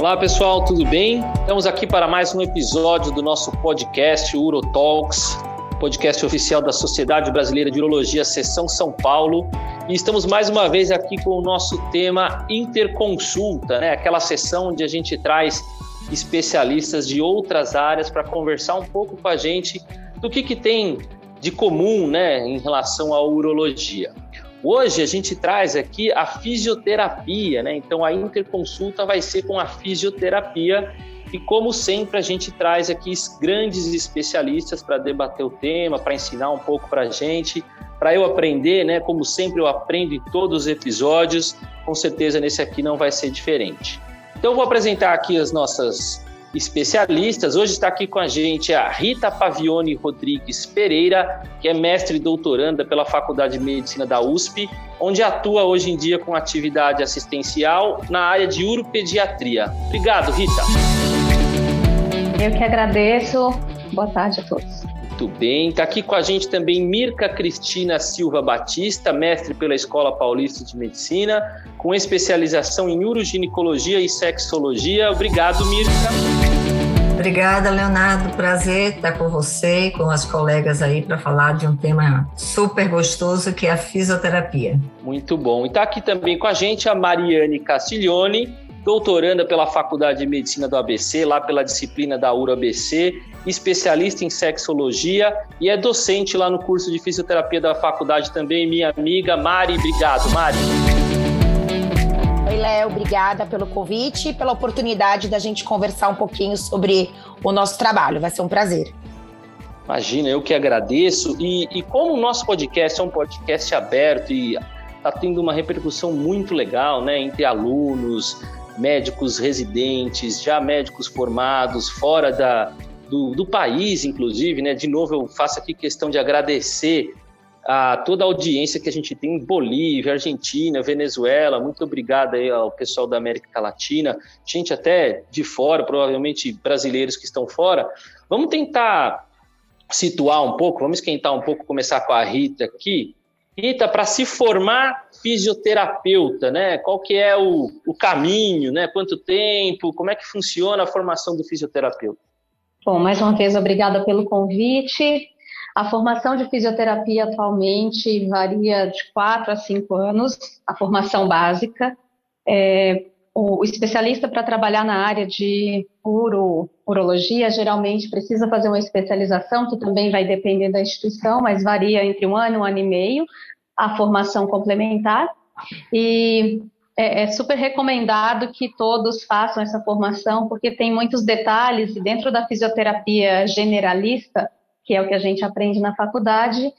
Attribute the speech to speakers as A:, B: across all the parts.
A: Olá pessoal, tudo bem? Estamos aqui para mais um episódio do nosso podcast Urotalks, podcast oficial da Sociedade Brasileira de Urologia, Seção São Paulo. E estamos mais uma vez aqui com o nosso tema Interconsulta, né? Aquela sessão onde a gente traz especialistas de outras áreas para conversar um pouco com a gente do que, que tem de comum, né, em relação à urologia. Hoje a gente traz aqui a fisioterapia, né? Então a interconsulta vai ser com a fisioterapia e como sempre a gente traz aqui grandes especialistas para debater o tema, para ensinar um pouco para a gente, para eu aprender, né? Como sempre eu aprendo em todos os episódios, com certeza nesse aqui não vai ser diferente. Então vou apresentar aqui as nossas especialistas. Hoje está aqui com a gente a Rita Pavione Rodrigues Pereira, que é mestre e doutoranda pela Faculdade de Medicina da USP, onde atua hoje em dia com atividade assistencial na área de uropediatria. Obrigado, Rita.
B: Eu que agradeço. Boa tarde a todos.
A: Muito bem. Está aqui com a gente também Mirka Cristina Silva Batista, mestre pela Escola Paulista de Medicina, com especialização em uroginecologia e sexologia. Obrigado, Mirka.
C: Obrigada, Leonardo. Prazer estar com você e com as colegas aí para falar de um tema super gostoso que é a fisioterapia.
A: Muito bom. E está aqui também com a gente a Mariane Castiglione, doutoranda pela Faculdade de Medicina do ABC, lá pela disciplina da URA-ABC, especialista em sexologia e é docente lá no curso de fisioterapia da faculdade também, minha amiga Mari. Obrigado, Mari.
D: Oi, Léo, obrigada pelo convite e pela oportunidade da gente conversar um pouquinho sobre o nosso trabalho. Vai ser um prazer.
A: Imagina, eu que agradeço. E, e como o nosso podcast é um podcast aberto e está tendo uma repercussão muito legal, né, entre alunos, médicos residentes, já médicos formados, fora da, do, do país, inclusive, né? De novo, eu faço aqui questão de agradecer a toda a audiência que a gente tem em Bolívia, Argentina, Venezuela. Muito obrigado aí ao pessoal da América Latina, gente até de fora, provavelmente brasileiros que estão fora. Vamos tentar situar um pouco, vamos esquentar um pouco, começar com a Rita aqui. Rita, para se formar fisioterapeuta, né? Qual que é o, o caminho, né? Quanto tempo? Como é que funciona a formação do fisioterapeuta?
B: Bom, mais uma vez, obrigada pelo convite. A formação de fisioterapia atualmente varia de 4 a 5 anos, a formação básica. É, o especialista para trabalhar na área de uro, urologia geralmente precisa fazer uma especialização, que também vai depender da instituição, mas varia entre um ano um ano e meio, a formação complementar. E é, é, super recomendado que todos façam essa formação, porque tem muitos detalhes, e dentro da fisioterapia generalista, que é o que a gente aprende na faculdade,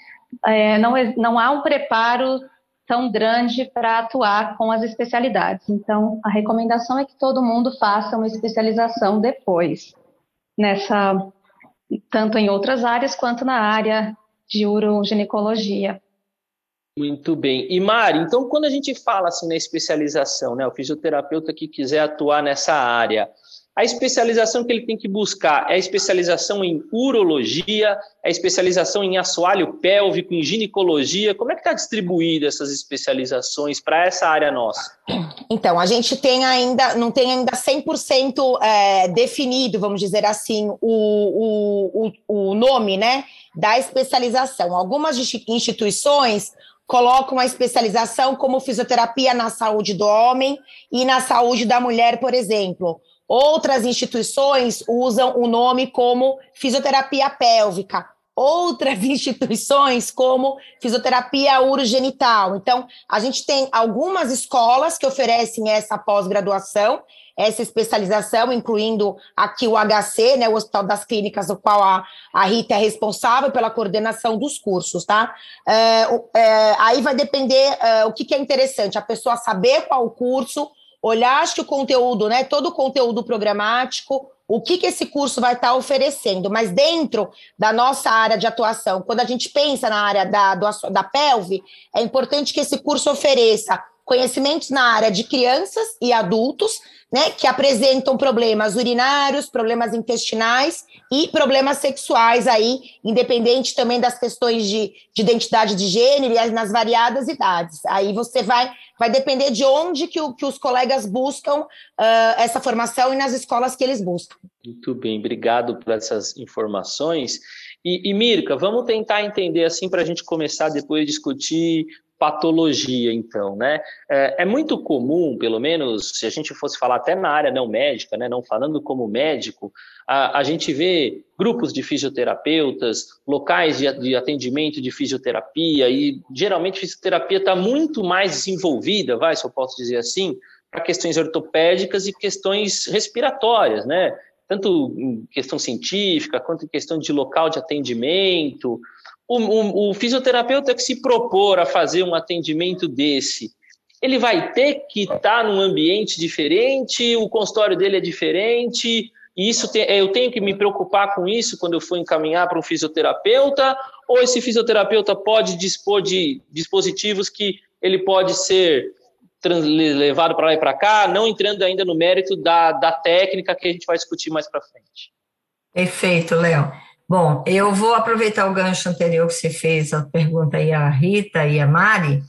B: é, não, não há um preparo tão grande para atuar com as especialidades. Então, a recomendação é que todo mundo faça uma especialização depois, nessa tanto em outras áreas quanto na área de uroginecologia.
A: Muito bem. E Mari, então quando a gente fala assim na especialização, né, o fisioterapeuta que quiser atuar nessa área, a especialização que ele tem que buscar é a especialização em urologia, é a especialização em assoalho pélvico, em ginecologia. Como é que está distribuída essas especializações para essa área nossa?
D: Então, a gente tem ainda, não tem ainda 100% é, definido, vamos dizer assim, o, o, o, nome né, da especialização. Algumas instituições colocam a especialização como fisioterapia na saúde do homem e na saúde da mulher, por exemplo. Outras instituições usam o nome como fisioterapia pélvica. Outras instituições como fisioterapia urogenital. Então, a gente tem algumas escolas que oferecem essa pós-graduação essa especialização, incluindo aqui o HC, né, o Hospital das Clínicas, o qual a, a Rita é responsável pela coordenação dos cursos, tá? É, é, aí vai depender é, o que, que é interessante, a pessoa saber qual o curso, que o conteúdo, né, todo o conteúdo programático, o que, que esse curso vai estar oferecendo, mas dentro da nossa área de atuação, quando a gente pensa na área da, do, da pelve, é importante que esse curso ofereça conhecimentos na área de crianças e adultos, né, que apresentam problemas urinários, problemas intestinais e problemas sexuais aí, independente também das questões de, de identidade de gênero e nas variadas idades. Aí você vai, vai depender de onde que, o, que os colegas buscam uh, essa formação e nas escolas que eles buscam.
A: Muito bem, obrigado por essas informações. E, e Mirka, vamos tentar entender assim para a gente começar depois a discutir patologia, então, né? É, é, muito comum, pelo menos, se a gente fosse falar até na área não médica, né, não falando como médico, a, a gente vê grupos de fisioterapeutas, locais de, de atendimento de fisioterapia, e geralmente fisioterapia está muito mais desenvolvida, vai, se eu posso dizer assim, para questões ortopédicas e questões respiratórias, né? Tanto em questão científica, quanto em questão de local de atendimento, o, o, o fisioterapeuta que se propor a fazer um atendimento desse, ele vai ter que estar tá num ambiente diferente, o consultório dele é diferente, e isso tem, eu tenho que me preocupar com isso quando eu for encaminhar para um fisioterapeuta, ou esse fisioterapeuta pode dispor de dispositivos que ele pode ser levado para lá e para cá, não entrando ainda no mérito da, da técnica que a gente vai discutir mais para frente.
C: Perfeito, Léo. Bom, eu vou aproveitar o gancho anterior que você fez, a pergunta aí a Rita e a Mari,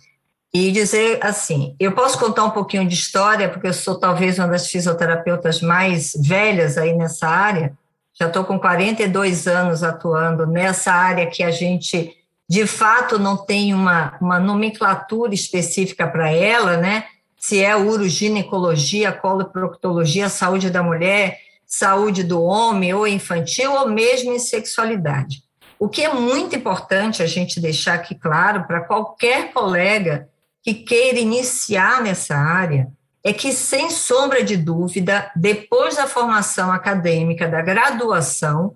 C: e dizer assim: eu posso contar um pouquinho de história, porque eu sou talvez uma das fisioterapeutas mais velhas aí nessa área, já estou com 42 anos atuando nessa área que a gente, de fato, não tem uma, uma nomenclatura específica para ela, né? Se é uroginecologia, coloproctologia, saúde da mulher, saúde do homem ou infantil, ou mesmo em sexualidade. O que é muito importante a gente deixar aqui claro para qualquer colega que queira iniciar nessa área é que, sem sombra de dúvida, depois da formação acadêmica, da graduação,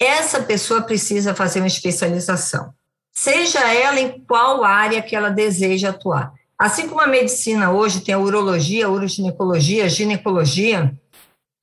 C: essa pessoa precisa fazer uma especialização, seja ela em qual área que ela deseja atuar. Assim como a medicina hoje tem a urologia, a uroginecologia, a ginecologia,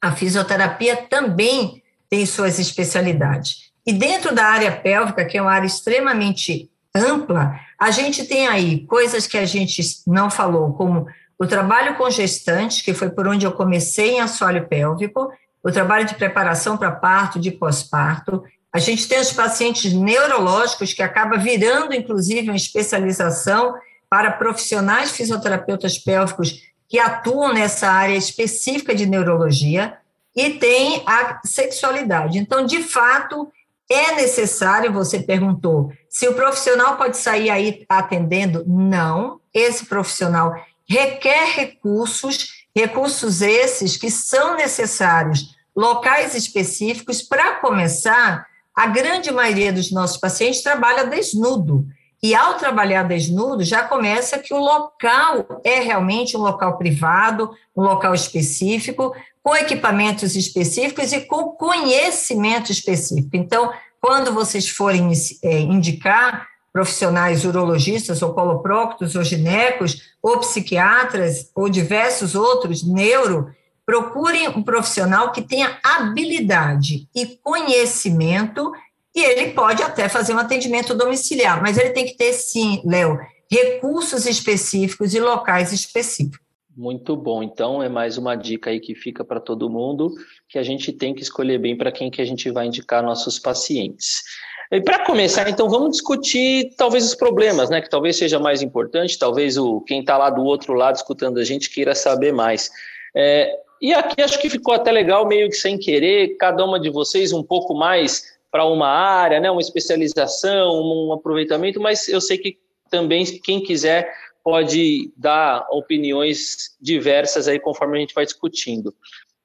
C: a fisioterapia também tem suas especialidades. E dentro da área pélvica, que é uma área extremamente ampla, a gente tem aí coisas que a gente não falou, como o trabalho com gestantes, que foi por onde eu comecei em assoalho pélvico, o trabalho de preparação para parto, de pós-parto. A gente tem os pacientes neurológicos, que acaba virando, inclusive, uma especialização para profissionais fisioterapeutas pélvicos que atuam nessa área específica de neurologia, e tem a sexualidade. Então, de fato, é necessário, você perguntou, se o profissional pode sair aí atendendo? Não, esse profissional requer recursos, recursos esses que são necessários, locais específicos. Para começar, a grande maioria dos nossos pacientes trabalha desnudo. E ao trabalhar desnudo, já começa que o local é realmente um local privado, um local específico, com equipamentos específicos e com conhecimento específico. Então, quando vocês forem é, indicar profissionais urologistas ou coloproctos ou ginecos ou psiquiatras ou diversos outros neuro, procurem um profissional que tenha habilidade e conhecimento e ele pode até fazer um atendimento domiciliar, mas ele tem que ter, sim, Léo, recursos específicos e locais específicos.
A: Muito bom. Então, é mais uma dica aí que fica para todo mundo, que a gente tem que escolher bem para quem que a gente vai indicar nossos pacientes. E para começar, então, vamos discutir talvez os problemas, né? Que talvez seja mais importante, talvez o quem está lá do outro lado escutando a gente queira saber mais. É, e aqui acho que ficou até legal, meio que sem querer, cada uma de vocês um pouco mais para uma área, né, uma especialização, um aproveitamento, mas eu sei que também quem quiser pode dar opiniões diversas aí conforme a gente vai discutindo.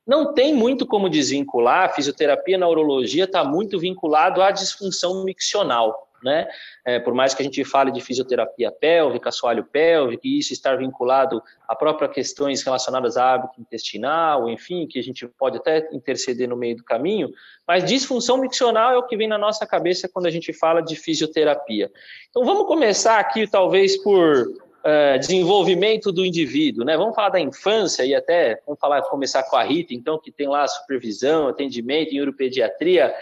A: Não tem muito como desvincular, a fisioterapia na urologia está muito vinculado à disfunção miccional né? É, por mais que a gente fale de fisioterapia pélvica, assoalho pélvico, e isso estar vinculado a próprias questões relacionadas a hábito intestinal, enfim, que a gente pode até interceder no meio do caminho, mas disfunção miccional é o que vem na nossa cabeça quando a gente fala de fisioterapia. Então vamos começar aqui, talvez, por Uh, desenvolvimento do indivíduo, né? Vamos falar da infância e até vamos falar começar com a Rita, então que tem lá supervisão, atendimento em uropediatria.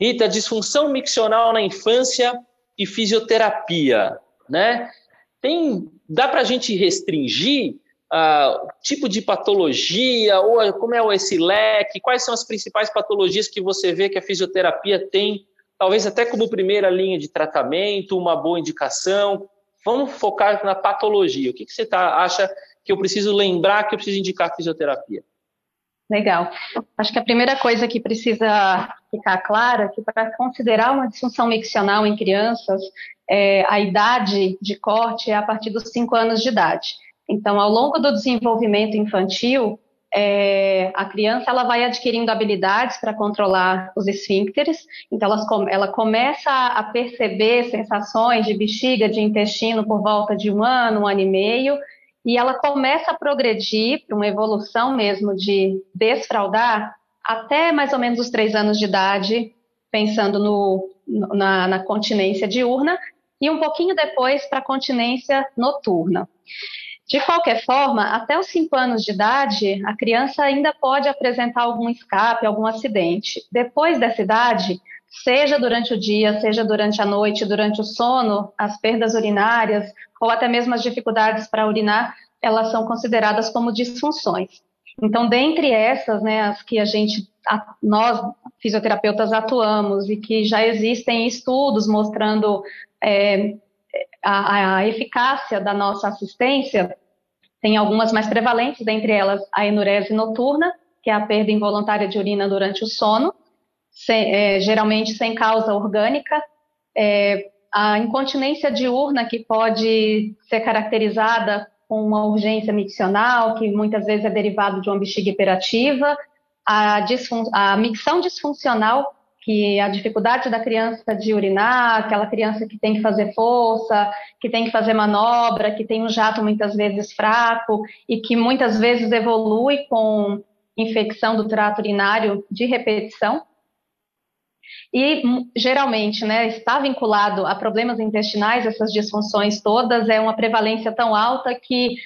A: Rita, disfunção miccional na infância e fisioterapia, né? Tem, dá para a gente restringir uh, tipo de patologia, ou como é esse leque, quais são as principais patologias que você vê que a fisioterapia tem, talvez até como primeira linha de tratamento, uma boa indicação. Vamos focar na patologia. O que, que você tá, acha que eu preciso lembrar que eu preciso indicar fisioterapia?
B: Legal. Acho que a primeira coisa que precisa ficar clara é que para considerar uma disfunção miccional em crianças, é, a idade de corte é a partir dos 5 anos de idade. Então, ao longo do desenvolvimento infantil, é, a criança ela vai adquirindo habilidades para controlar os esfíncteres, então ela, ela começa a perceber sensações de bexiga, de intestino por volta de um ano, um ano e meio, e ela começa a progredir para uma evolução mesmo de desfraudar até mais ou menos os três anos de idade, pensando no, na, na continência diurna, e um pouquinho depois para a continência noturna. De qualquer forma, até os cinco anos de idade, a criança ainda pode apresentar algum escape, algum acidente. Depois dessa idade, seja durante o dia, seja durante a noite, durante o sono, as perdas urinárias ou até mesmo as dificuldades para urinar, elas são consideradas como disfunções. Então, dentre essas, né, as que a gente, nós fisioterapeutas atuamos e que já existem estudos mostrando é, a, a eficácia da nossa assistência, tem algumas mais prevalentes, dentre elas a enurese noturna, que é a perda involuntária de urina durante o sono, sem, é, geralmente sem causa orgânica, é, a incontinência diurna, que pode ser caracterizada com uma urgência miccional, que muitas vezes é derivado de uma bexiga hiperativa, a, a micção disfuncional, que é a dificuldade da criança de urinar, aquela criança que tem que fazer força, que tem que fazer manobra, que tem um jato muitas vezes fraco e que muitas vezes evolui com infecção do trato urinário de repetição. E geralmente, né, está vinculado a problemas intestinais, essas disfunções todas, é uma prevalência tão alta que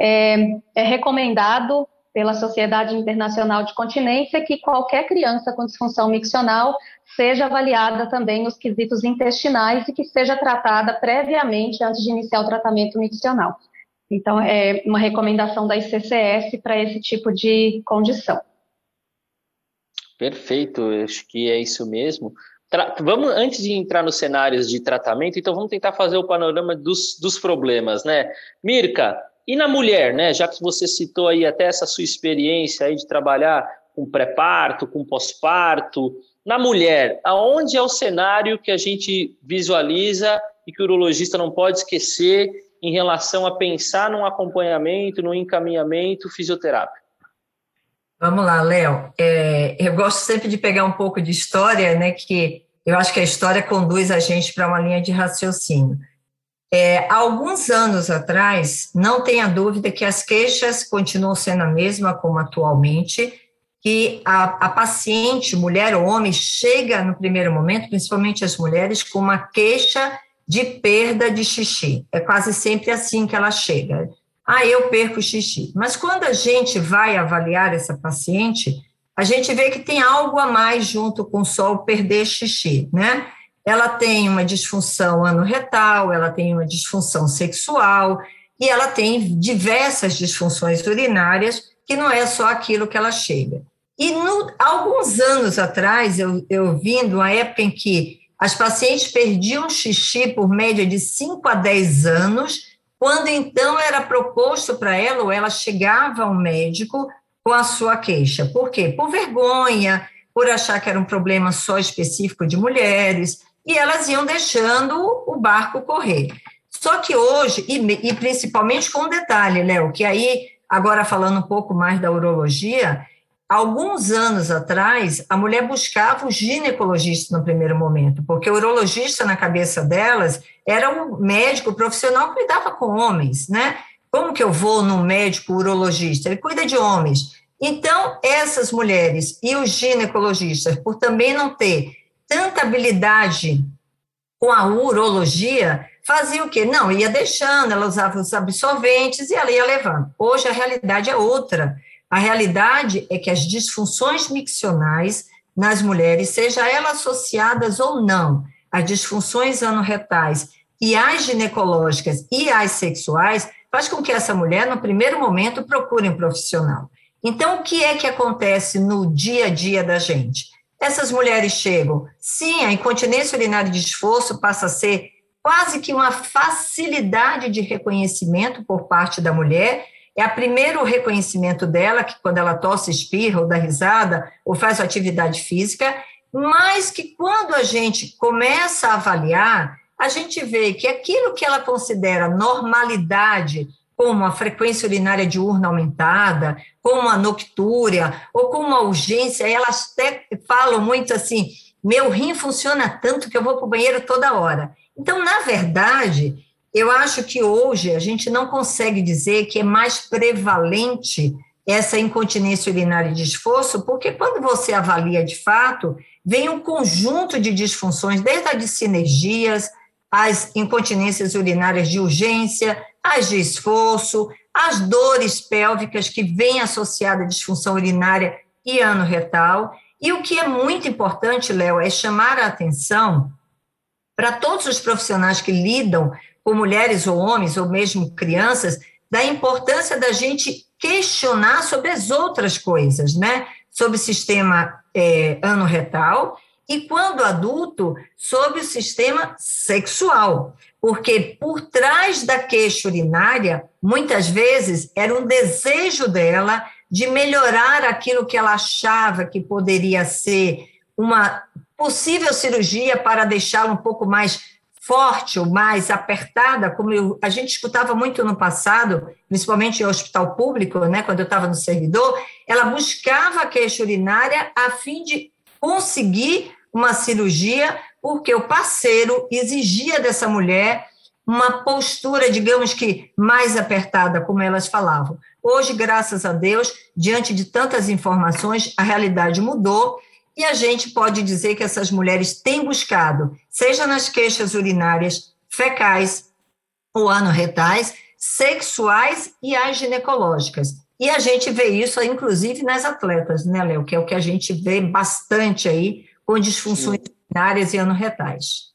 B: é, é recomendado pela Sociedade Internacional de Continência que qualquer criança com disfunção miccional seja avaliada também nos quesitos intestinais e que seja tratada previamente antes de iniciar o tratamento miccional. Então, é uma recomendação da ICCS para esse tipo de condição.
A: Perfeito, acho que é isso mesmo. Tra vamos, antes de entrar nos cenários de tratamento, então vamos tentar fazer o panorama dos, dos problemas, né? Mirka, e na mulher, né? Já que você citou aí até essa sua experiência aí de trabalhar com pré-parto, com pós-parto, na mulher, aonde é o cenário que a gente visualiza e que o urologista não pode esquecer em relação a pensar num acompanhamento, num encaminhamento fisioterápico?
C: Vamos lá, Léo. É, eu gosto sempre de pegar um pouco de história, né? Que eu acho que a história conduz a gente para uma linha de raciocínio. É, alguns anos atrás, não tenha dúvida que as queixas continuam sendo a mesma como atualmente, que a, a paciente, mulher ou homem, chega no primeiro momento, principalmente as mulheres, com uma queixa de perda de xixi. É quase sempre assim que ela chega ah, eu perco xixi. Mas quando a gente vai avaliar essa paciente, a gente vê que tem algo a mais junto com só o perder xixi, né? Ela tem uma disfunção anorretal, ela tem uma disfunção sexual e ela tem diversas disfunções urinárias, que não é só aquilo que ela chega. E no, alguns anos atrás, eu, eu vim de uma época em que as pacientes perdiam xixi por média de 5 a 10 anos, quando então era proposto para ela, ou ela chegava ao médico com a sua queixa. Por quê? Por vergonha, por achar que era um problema só específico de mulheres, e elas iam deixando o barco correr. Só que hoje, e, e principalmente com um detalhe, Léo, que aí, agora falando um pouco mais da urologia, alguns anos atrás, a mulher buscava o ginecologista no primeiro momento, porque o urologista, na cabeça delas, era um médico profissional que cuidava com homens, né? Como que eu vou no médico urologista? Ele cuida de homens. Então, essas mulheres e os ginecologistas, por também não ter tanta habilidade com a urologia, faziam o quê? Não, ia deixando, ela usava os absorventes e ela ia levando. Hoje a realidade é outra. A realidade é que as disfunções miccionais nas mulheres, seja elas associadas ou não, as disfunções anorretais e as ginecológicas e as sexuais faz com que essa mulher, no primeiro momento, procure um profissional. Então, o que é que acontece no dia a dia da gente? Essas mulheres chegam, sim, a incontinência urinária de esforço passa a ser quase que uma facilidade de reconhecimento por parte da mulher. É o primeiro reconhecimento dela, que quando ela tosse, espirra ou dá risada, ou faz atividade física, mas que quando a gente começa a avaliar, a gente vê que aquilo que ela considera normalidade, como a frequência urinária diurna aumentada, como a noctúria, ou como a urgência, elas até falam muito assim, meu rim funciona tanto que eu vou para o banheiro toda hora. Então, na verdade, eu acho que hoje a gente não consegue dizer que é mais prevalente essa incontinência urinária de esforço, porque quando você avalia de fato, vem um conjunto de disfunções, desde a de sinergias, as incontinências urinárias de urgência, as de esforço, as dores pélvicas que vêm associadas à disfunção urinária e ano retal. E o que é muito importante, Léo, é chamar a atenção para todos os profissionais que lidam com mulheres ou homens, ou mesmo crianças, da importância da gente questionar sobre as outras coisas, né? Sobre o sistema é, ano retal e, quando adulto, sobre o sistema sexual, porque por trás da queixa urinária, muitas vezes era um desejo dela de melhorar aquilo que ela achava que poderia ser uma possível cirurgia para deixá-la um pouco mais forte ou mais apertada, como eu, a gente escutava muito no passado, principalmente em hospital público, né, quando eu estava no servidor, ela buscava a queixa urinária a fim de conseguir uma cirurgia, porque o parceiro exigia dessa mulher uma postura, digamos que mais apertada, como elas falavam. Hoje, graças a Deus, diante de tantas informações, a realidade mudou e a gente pode dizer que essas mulheres têm buscado, seja nas queixas urinárias, fecais ou anorretais, sexuais e as ginecológicas. E a gente vê isso, inclusive, nas atletas, né, Léo? Que é o que a gente vê bastante aí com disfunções urinárias e anorretais.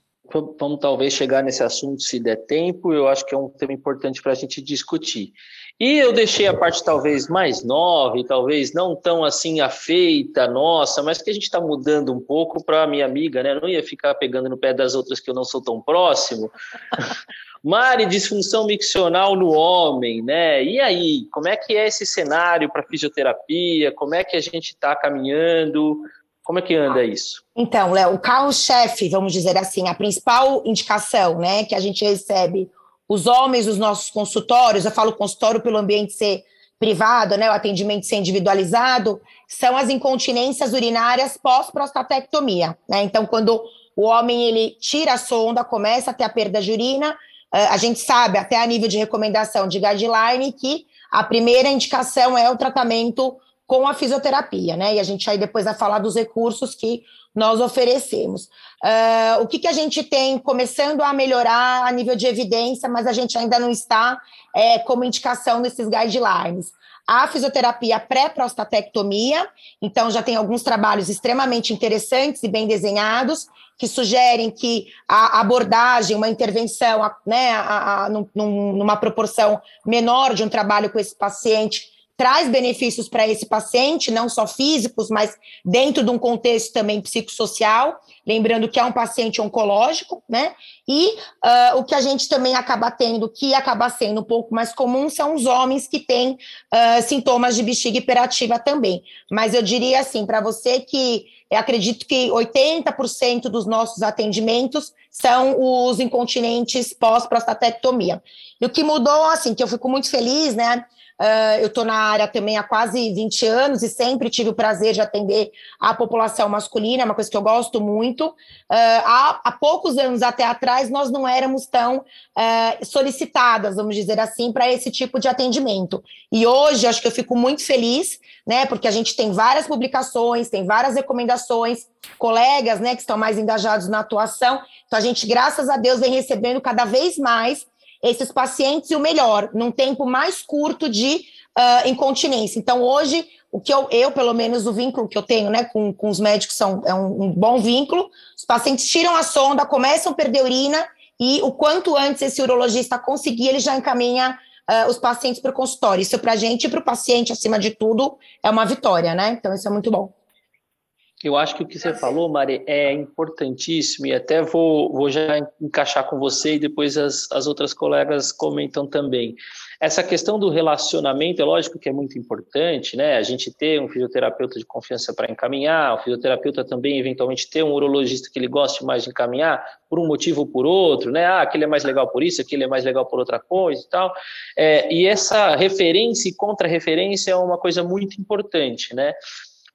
A: Vamos talvez chegar nesse assunto se der tempo, eu acho que é um tema importante para a gente discutir. E eu deixei a parte talvez mais nova e talvez não tão assim afeita, nossa, mas que a gente está mudando um pouco para a minha amiga, né? Eu não ia ficar pegando no pé das outras que eu não sou tão próximo. Mari, disfunção miccional no homem, né? E aí, como é que é esse cenário para fisioterapia? Como é que a gente está caminhando? Como é que anda isso?
D: Então, Léo, o carro-chefe, vamos dizer assim, a principal indicação né, que a gente recebe, os homens dos nossos consultórios, eu falo consultório pelo ambiente ser privado, né, o atendimento ser individualizado, são as incontinências urinárias pós-prostatectomia. Né? Então, quando o homem ele tira a sonda, começa a ter a perda de urina, eh, a gente sabe, até a nível de recomendação de guideline, que a primeira indicação é o tratamento com a fisioterapia, né? E a gente aí depois vai falar dos recursos que nós oferecemos. Uh, o que, que a gente tem começando a melhorar a nível de evidência, mas a gente ainda não está é, como indicação nesses guidelines. A fisioterapia pré-prostatectomia, então já tem alguns trabalhos extremamente interessantes e bem desenhados, que sugerem que a abordagem, uma intervenção né, a, a, num, numa proporção menor de um trabalho com esse paciente traz benefícios para esse paciente, não só físicos, mas dentro de um contexto também psicossocial, lembrando que é um paciente oncológico, né? E uh, o que a gente também acaba tendo, que acaba sendo um pouco mais comum, são os homens que têm uh, sintomas de bexiga hiperativa também. Mas eu diria assim, para você que eu acredito que 80% dos nossos atendimentos são os incontinentes pós-prostatectomia. E o que mudou, assim, que eu fico muito feliz, né? Uh, eu estou na área também há quase 20 anos e sempre tive o prazer de atender a população masculina, é uma coisa que eu gosto muito. Uh, há, há, poucos anos até atrás, nós não éramos tão uh, solicitadas, vamos dizer assim, para esse tipo de atendimento. E hoje, acho que eu fico muito feliz, né, porque a gente tem várias publicações, tem várias recomendações, colegas, né, que estão mais engajados na atuação. Então, a gente, graças a Deus, vem recebendo cada vez mais esses pacientes e o melhor, num tempo mais curto de uh, incontinência. Então, hoje, o que eu, eu, pelo menos, o vínculo que eu tenho né, com, com os médicos são, é um, um bom vínculo. Os pacientes tiram a sonda, começam a perder urina, e o quanto antes esse urologista conseguir, ele já encaminha uh, os pacientes para o consultório. Isso para a gente e para o paciente, acima de tudo, é uma vitória, né? Então, isso é muito bom.
A: Eu acho que o que você falou, Mari, é importantíssimo e até vou, vou já encaixar com você e depois as, as outras colegas comentam também. Essa questão do relacionamento, é lógico que é muito importante, né? A gente ter um fisioterapeuta de confiança para encaminhar, o fisioterapeuta também, eventualmente, ter um urologista que ele goste mais de encaminhar, por um motivo ou por outro, né? Ah, aquele é mais legal por isso, aquele é mais legal por outra coisa e tal. É, e essa referência e contra-referência é uma coisa muito importante, né?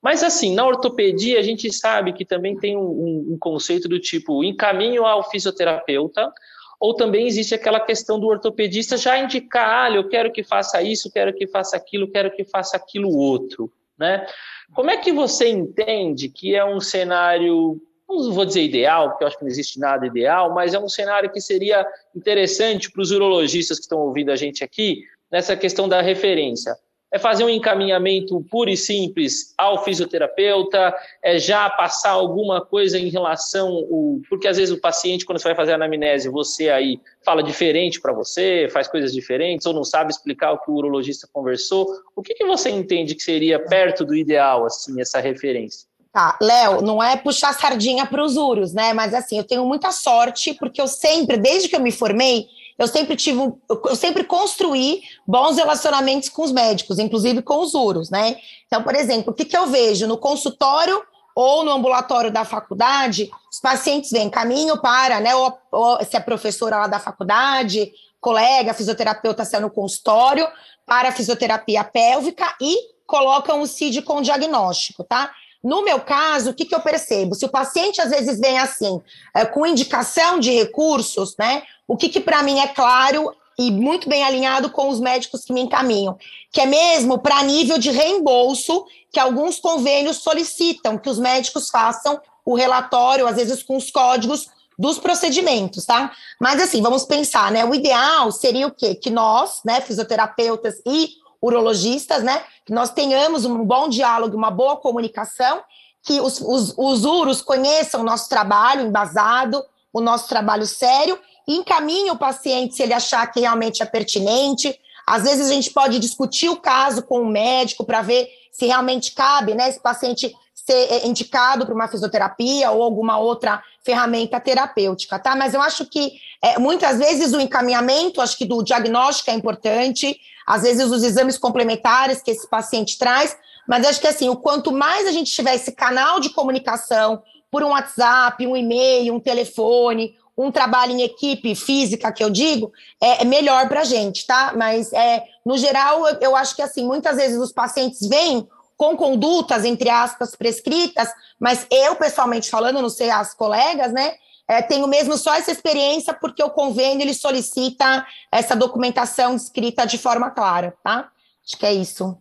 A: Mas, assim, na ortopedia, a gente sabe que também tem um, um conceito do tipo encaminho ao fisioterapeuta, ou também existe aquela questão do ortopedista já indicar, ah, eu quero que faça isso, quero que faça aquilo, quero que faça aquilo outro, né? Como é que você entende que é um cenário, não vou dizer ideal, porque eu acho que não existe nada ideal, mas é um cenário que seria interessante para os urologistas que estão ouvindo a gente aqui, nessa questão da referência é fazer um encaminhamento puro e simples ao fisioterapeuta, é já passar alguma coisa em relação, o, porque às vezes o paciente, quando você vai fazer a anamnese, você aí fala diferente para você, faz coisas diferentes, ou não sabe explicar o que o urologista conversou. O que, que você entende que seria perto do ideal, assim, essa referência?
D: Tá, Léo, não é puxar sardinha para os uros, né? Mas assim, eu tenho muita sorte, porque eu sempre, desde que eu me formei, eu sempre tive, eu sempre construí bons relacionamentos com os médicos, inclusive com os UROS, né? Então, por exemplo, o que, que eu vejo no consultório ou no ambulatório da faculdade, os pacientes vêm caminho para, né? Ou, ou se é professora lá da faculdade, colega, fisioterapeuta, se é no consultório, para fisioterapia pélvica e colocam o CID com diagnóstico, tá? No meu caso, o que, que eu percebo? Se o paciente às vezes vem assim, é, com indicação de recursos, né? O que, que para mim é claro e muito bem alinhado com os médicos que me encaminham, que é mesmo para nível de reembolso, que alguns convênios solicitam que os médicos façam o relatório, às vezes com os códigos dos procedimentos, tá? Mas assim, vamos pensar, né? O ideal seria o quê? Que nós, né, fisioterapeutas e urologistas, né? Que nós tenhamos um bom diálogo, uma boa comunicação, que os, os, os UROS conheçam o nosso trabalho embasado, o nosso trabalho sério, e encaminhem o paciente se ele achar que realmente é pertinente. Às vezes a gente pode discutir o caso com o médico para ver se realmente cabe, né? Esse paciente ser é, indicado para uma fisioterapia ou alguma outra ferramenta terapêutica, tá? Mas eu acho que é, muitas vezes o encaminhamento, acho que do diagnóstico é importante, às vezes os exames complementares que esse paciente traz, mas acho que assim, o quanto mais a gente tiver esse canal de comunicação por um WhatsApp, um e-mail, um telefone, um trabalho em equipe física, que eu digo, é, é melhor para a gente, tá? Mas, é, no geral, eu, acho que, assim, muitas vezes os pacientes vêm com condutas, entre aspas, prescritas, mas eu, pessoalmente falando, não sei as colegas, né? É, tenho mesmo só essa experiência porque o convênio ele solicita essa documentação escrita de forma clara, tá? Acho que é isso.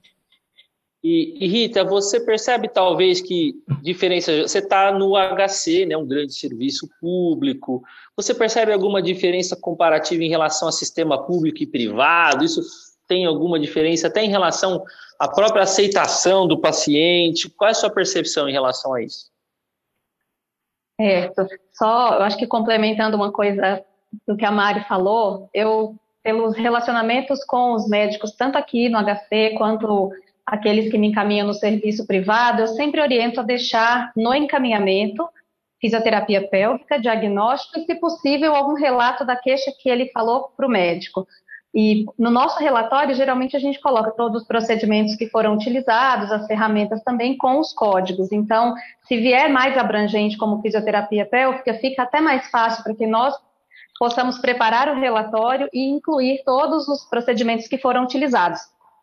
A: E, e Rita, você percebe talvez que diferença? Você está no HC, né, um grande serviço público. Você percebe alguma diferença comparativa em relação ao sistema público e privado? Isso tem alguma diferença até em relação à própria aceitação do paciente? Qual é a sua percepção em relação a isso?
B: É, só, eu acho que complementando uma coisa do que a Mari falou, eu, pelos relacionamentos com os médicos, tanto aqui no HC quanto aqueles que me encaminham no serviço privado, eu sempre oriento a deixar no encaminhamento fisioterapia pélvica, diagnóstico e, se possível, algum relato da queixa que ele falou para o médico. E no nosso relatório, geralmente a gente coloca todos os procedimentos que foram utilizados, as ferramentas também com os códigos. Então, se vier mais abrangente como fisioterapia pélvica, fica até mais fácil para que nós possamos preparar o relatório e incluir todos os procedimentos que foram utilizados.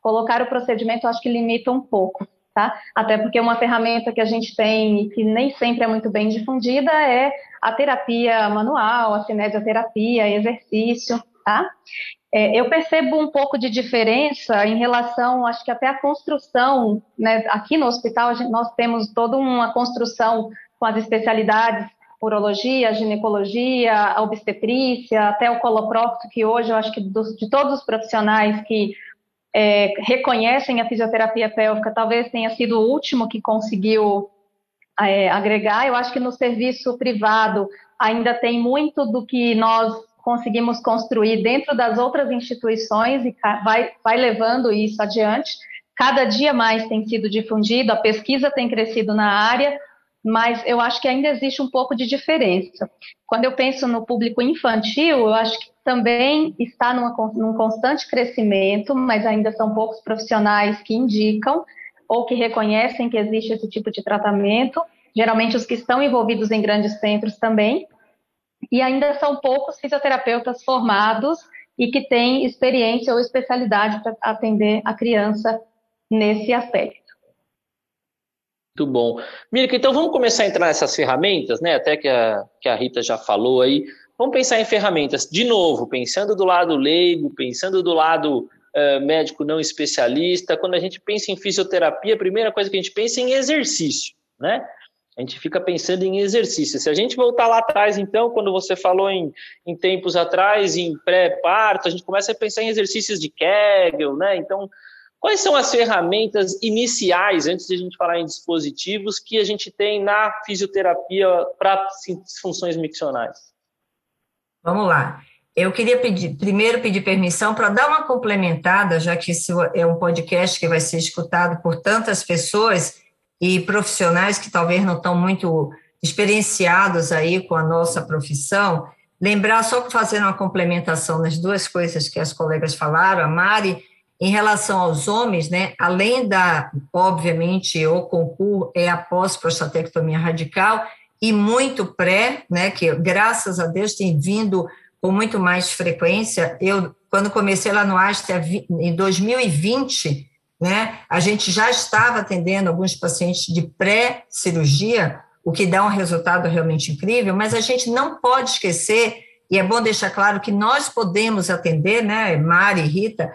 B: Colocar o procedimento, acho que limita um pouco, tá? Até porque uma ferramenta que a gente tem e que nem sempre é muito bem difundida é a terapia manual, a cinesioterapia, exercício, tá? É, eu percebo um pouco de diferença em relação, acho que até a construção, né? Aqui no hospital gente, nós temos toda uma construção com as especialidades urologia, ginecologia, obstetrícia, até o coloprocto, que hoje eu acho que dos, de todos os profissionais que é, reconhecem a fisioterapia pélvica, talvez tenha sido o último que conseguiu é, agregar. Eu acho que no serviço privado ainda tem muito do que nós conseguimos construir dentro das outras instituições e vai, vai levando isso adiante. Cada dia mais tem sido difundido, a pesquisa tem crescido na área, mas eu acho que ainda existe um pouco de diferença. Quando eu penso no público infantil, eu acho que também está numa, num constante crescimento, mas ainda são poucos profissionais que indicam ou que reconhecem que existe esse tipo de tratamento, geralmente os que estão envolvidos em grandes centros também, e ainda são poucos fisioterapeutas formados e que têm experiência ou especialidade para atender a criança nesse aspecto.
A: Muito bom. Mirka, então vamos começar a entrar nessas ferramentas, né? Até que a, que a Rita já falou aí. Vamos pensar em ferramentas. De novo, pensando do lado leigo, pensando do lado uh, médico não especialista. Quando a gente pensa em fisioterapia, a primeira coisa que a gente pensa é em exercício, né? A gente fica pensando em exercício. Se a gente voltar lá atrás, então, quando você falou em, em tempos atrás, em pré-parto, a gente começa a pensar em exercícios de Kegel, né? Então, Quais são as ferramentas iniciais, antes de a gente falar em dispositivos, que a gente tem na fisioterapia para funções miccionais?
C: Vamos lá. Eu queria pedir, primeiro pedir permissão para dar uma complementada, já que isso é um podcast que vai ser escutado por tantas pessoas e profissionais que talvez não estão muito experienciados aí com a nossa profissão. Lembrar, só fazendo uma complementação nas duas coisas que as colegas falaram, a Mari em relação aos homens, né, além da, obviamente, o concurso é a pós-prostatectomia radical e muito pré, né, que graças a Deus tem vindo com muito mais frequência. Eu, quando comecei lá no Aster em 2020, né, a gente já estava atendendo alguns pacientes de pré-cirurgia, o que dá um resultado realmente incrível, mas a gente não pode esquecer, e é bom deixar claro que nós podemos atender, né, Mari e Rita,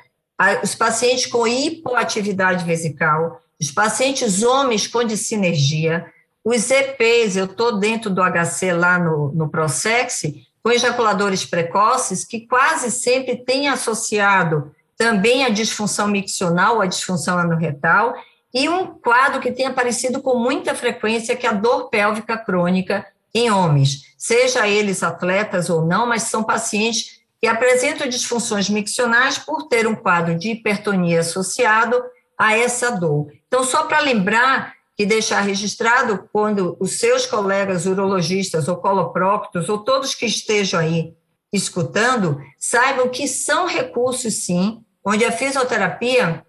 C: os pacientes com hipoatividade vesical, os pacientes homens com dissinergia, os EPs, eu estou dentro do HC lá no, no Prosex, com ejaculadores precoces, que quase sempre tem associado também a disfunção miccional, a disfunção anorretal, e um quadro que tem aparecido com muita frequência, que é a dor pélvica crônica em homens, seja eles atletas ou não, mas são pacientes que apresentam disfunções miccionais por ter um quadro de hipertonia associado a essa dor. Então, só para lembrar e deixar registrado quando os seus colegas urologistas ou colopróctos ou todos que estejam aí escutando saibam que são recursos sim, onde a fisioterapia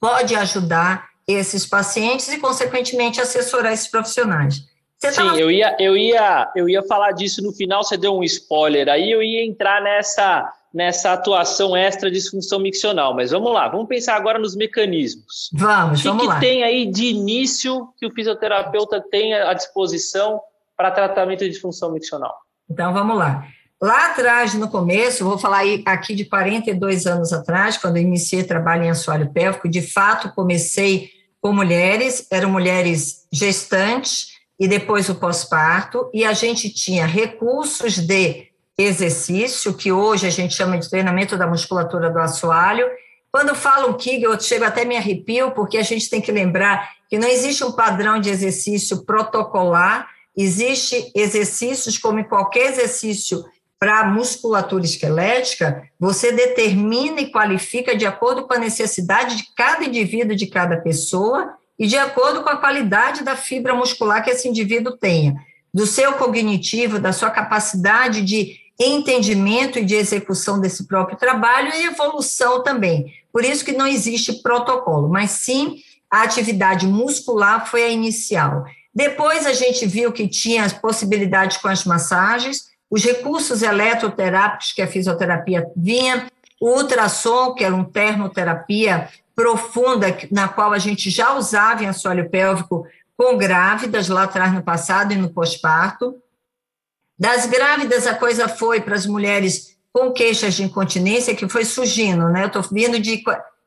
C: pode ajudar esses pacientes e consequentemente assessorar esses profissionais.
A: Você Sim, tava... eu, ia, eu, ia, eu ia falar disso no final, você deu um spoiler, aí eu ia entrar nessa, nessa atuação extra disfunção miccional, mas vamos lá, vamos pensar agora nos mecanismos.
C: Vamos,
A: o que
C: vamos
A: que
C: lá.
A: tem aí de início que o fisioterapeuta tem à disposição para tratamento de disfunção miccional?
C: Então, vamos lá. Lá atrás, no começo, vou falar aqui de 42 anos atrás, quando eu iniciei trabalho em assoalho pélvico, de fato comecei com mulheres, eram mulheres gestantes, e depois o pós-parto, e a gente tinha recursos de exercício, que hoje a gente chama de treinamento da musculatura do assoalho. Quando falam Kegel, eu chego até me arrepio, porque a gente tem que lembrar que não existe um padrão de exercício protocolar, existe exercícios como em qualquer exercício para musculatura esquelética, você determina e qualifica de acordo com a necessidade de cada indivíduo, de cada pessoa, e de acordo com a qualidade da fibra muscular que esse indivíduo tenha, do seu cognitivo, da sua capacidade de entendimento e de execução desse próprio trabalho e evolução também. Por isso que não existe protocolo, mas sim a atividade muscular foi a inicial. Depois a gente viu que tinha as possibilidades com as massagens, os recursos eletroterápicos que a fisioterapia vinha, o ultrassom, que era um termoterapia profunda, na qual a gente já usava em assoalho pélvico com grávidas lá atrás no passado e no pós-parto. Das grávidas, a coisa foi para as mulheres com queixas de incontinência, que foi surgindo, né? Eu estou vindo de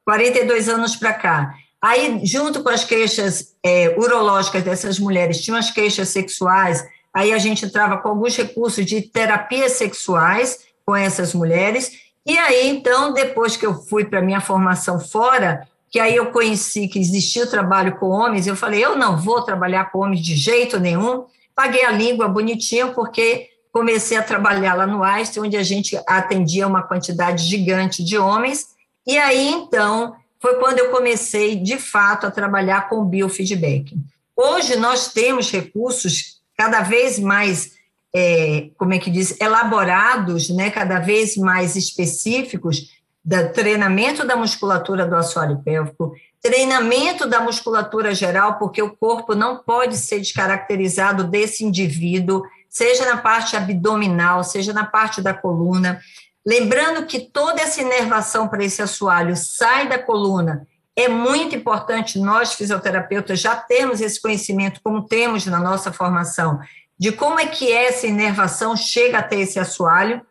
C: 42 anos para cá. Aí, junto com as queixas é, urológicas dessas mulheres, tinham as queixas sexuais, aí a gente entrava com alguns recursos de terapias sexuais com essas mulheres, e aí, então, depois que eu fui para minha formação fora, que aí eu conheci que existia o trabalho com homens, eu falei, eu não vou trabalhar com homens de jeito nenhum. Paguei a língua bonitinho, porque comecei a trabalhar lá no Einstein, onde a gente atendia uma quantidade gigante de homens, e aí, então, foi quando eu comecei, de fato, a trabalhar com biofeedback. Hoje, nós temos recursos cada vez mais, é, como é que diz, elaborados, né, cada vez mais específicos, do treinamento da musculatura do assoalho pélvico, treinamento da musculatura geral, porque o corpo não pode ser descaracterizado desse indivíduo, seja na parte abdominal, seja na parte da coluna. Lembrando que toda essa inervação para esse assoalho sai da coluna. É muito importante nós, fisioterapeutas, já termos esse conhecimento, como temos na nossa formação, de como é que essa inervação chega até esse assoalho,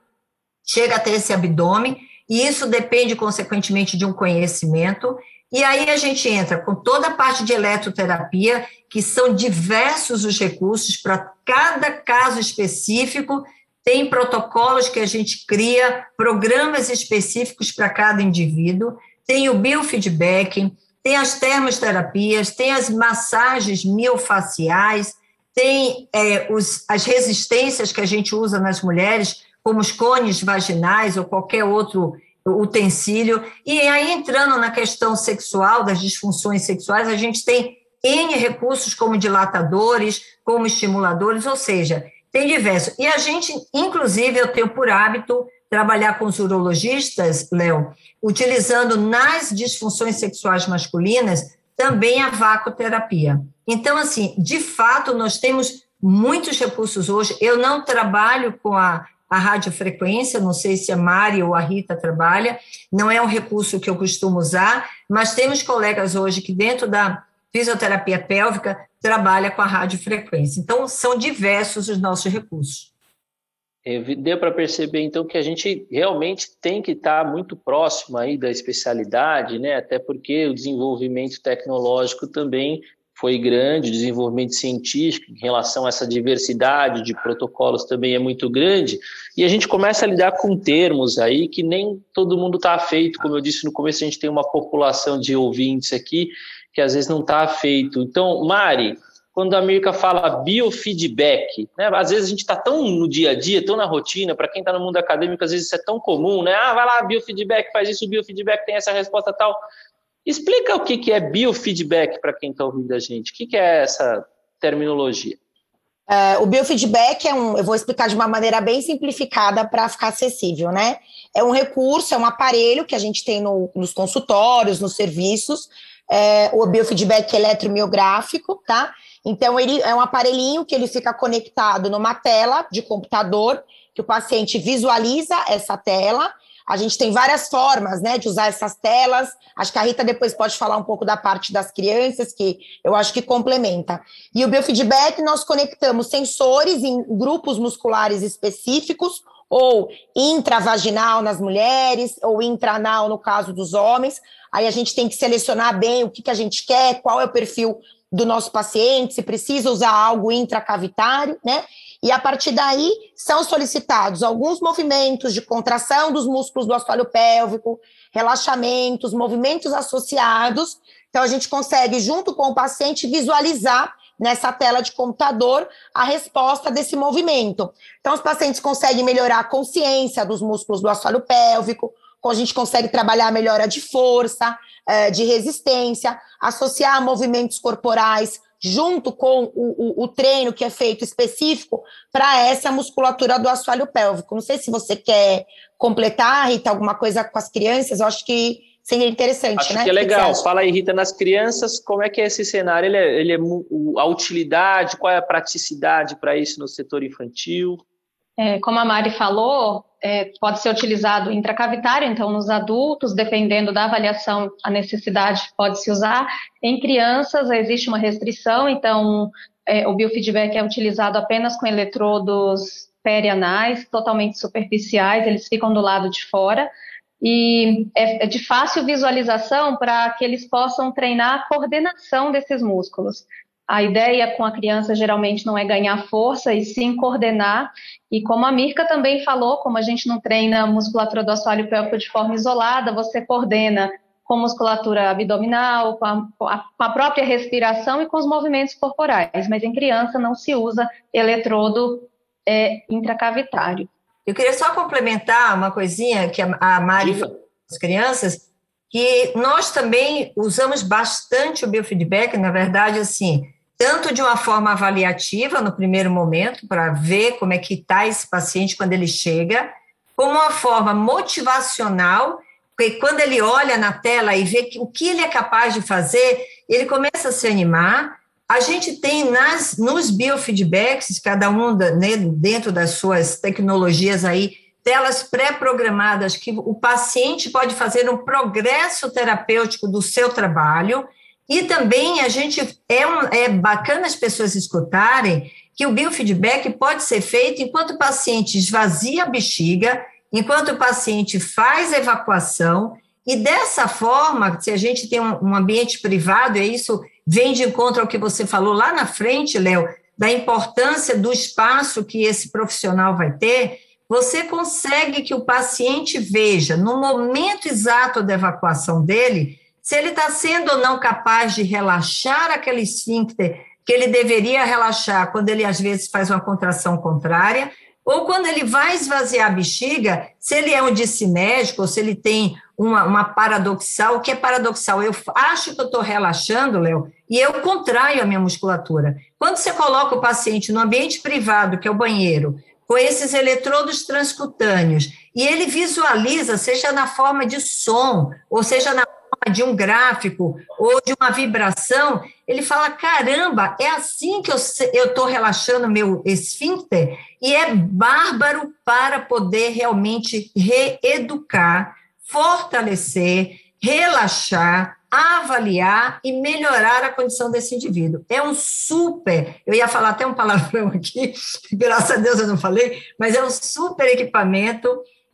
C: chega até esse abdômen, e isso depende, consequentemente, de um conhecimento. E aí a gente entra com toda a parte de eletroterapia, que são diversos os recursos para cada caso específico, tem protocolos que a gente cria, programas específicos para cada indivíduo, tem o biofeedback, tem as termoterapias, tem as massagens miofaciais, tem é, os, as resistências que a gente usa nas mulheres, como os cones vaginais ou qualquer outro utensílio. E aí, entrando na questão sexual, das disfunções sexuais, a gente tem N recursos como dilatadores, como estimuladores, ou seja, tem diversos. E a gente, inclusive, eu tenho por hábito trabalhar com os urologistas, Léo, utilizando nas disfunções sexuais masculinas também a vacoterapia. Então, assim, de fato, nós temos muitos recursos hoje. Eu não trabalho com a a radiofrequência, não sei se a Mari ou a Rita trabalha, não é um recurso que eu costumo usar, mas temos colegas hoje que dentro da fisioterapia pélvica trabalha com a radiofrequência. Então, são diversos os nossos recursos.
A: É, deu para perceber, então, que a gente realmente tem que estar muito próximo aí da especialidade, né? Até porque o desenvolvimento tecnológico também foi grande, o desenvolvimento científico em relação a essa diversidade de protocolos também é muito grande, e a gente começa a lidar com termos aí que nem todo mundo está afeito, como eu disse no começo, a gente tem uma população de ouvintes aqui que às vezes não está afeito. Então, Mari, quando a Mirka fala biofeedback, né? Às vezes a gente está tão no dia a dia, tão na rotina, para quem está no mundo acadêmico, às vezes isso é tão comum, né? Ah, vai lá, biofeedback, faz isso, biofeedback tem essa resposta tal. Explica o que é biofeedback para quem está ouvindo a gente. O que é essa terminologia?
D: É, o biofeedback é um, eu vou explicar de uma maneira bem simplificada para ficar acessível, né? É um recurso, é um aparelho que a gente tem no, nos consultórios, nos serviços, é, o biofeedback eletromiográfico, tá? Então, ele é um aparelhinho que ele fica conectado numa tela de computador, que o paciente visualiza essa tela a gente tem várias formas né, de usar essas telas. Acho que a Rita depois pode falar um pouco da parte das crianças, que eu acho que complementa. E o biofeedback, nós conectamos sensores em grupos musculares específicos, ou intravaginal nas mulheres, ou intranal no caso dos homens. Aí a gente tem que selecionar bem o que, que a gente quer, qual é o perfil do nosso paciente, se precisa usar algo intracavitário, né? E a partir daí são solicitados alguns movimentos de contração dos músculos do assoalho pélvico, relaxamentos, movimentos associados. Então a gente consegue, junto com o paciente, visualizar nessa tela de computador a resposta desse movimento. Então os pacientes conseguem melhorar a consciência dos músculos do assoalho pélvico, a gente consegue trabalhar a melhora de força, eh, de resistência, associar movimentos corporais junto com o, o, o treino que é feito específico para essa musculatura do assoalho pélvico. Não sei se você quer completar, Rita, alguma coisa com as crianças, eu acho que seria interessante,
A: acho
D: né?
A: que é legal. Que Fala aí, Rita, nas crianças, como é que é esse cenário? Ele é, ele é a utilidade, qual é a praticidade para isso no setor infantil?
B: É, como a Mari falou, é, pode ser utilizado intracavitário, então nos adultos, dependendo da avaliação, a necessidade pode se usar. Em crianças existe uma restrição, então é, o biofeedback é utilizado apenas com eletrodos perianais, totalmente superficiais, eles ficam do lado de fora. E é, é de fácil visualização para que eles possam treinar a coordenação desses músculos. A ideia com a criança geralmente não é ganhar força e sim coordenar. E como a Mirka também falou, como a gente não treina a musculatura do assoalho pélvico de forma isolada, você coordena com musculatura abdominal, com a, com a, própria respiração e com os movimentos corporais. Mas em criança não se usa eletrodo é intracavitário.
C: Eu queria só complementar uma coisinha que a Mari falou das crianças, que nós também usamos bastante o biofeedback, na verdade, assim, tanto de uma forma avaliativa no primeiro momento, para ver como é que está esse paciente quando ele chega, como uma forma motivacional, porque quando ele olha na tela e vê que, o que ele é capaz de fazer, ele começa a se animar. A gente tem nas, nos biofeedbacks, cada um da, né, dentro das suas tecnologias aí, telas pré-programadas que o paciente pode fazer um progresso terapêutico do seu trabalho. E também a gente é, um, é bacana as pessoas escutarem que o biofeedback pode ser feito enquanto o paciente esvazia a bexiga, enquanto o paciente faz evacuação, e dessa forma, se a gente tem um, um ambiente privado, e isso vem de encontro ao que você falou lá na frente, Léo, da importância do espaço que esse profissional vai ter, você consegue que o paciente veja, no momento exato da evacuação dele, se ele está sendo ou não capaz de relaxar aquele esfíncter que ele deveria relaxar quando ele, às vezes, faz uma contração contrária, ou quando ele vai esvaziar a bexiga, se ele é um discinético, ou se ele tem uma, uma paradoxal, o que é paradoxal? Eu acho que eu estou relaxando, Léo, e eu contraio a minha musculatura. Quando você coloca o paciente no ambiente privado, que é o banheiro, com esses eletrodos transcutâneos, e ele visualiza, seja na forma de som, ou seja na de um gráfico, ou de uma vibração, ele fala: caramba, é assim que eu estou relaxando meu esfíncter, e é bárbaro para poder realmente reeducar, fortalecer, relaxar, avaliar e melhorar a condição desse indivíduo. É um super, eu ia falar até um palavrão aqui, graças a Deus eu não falei, mas é um super equipamento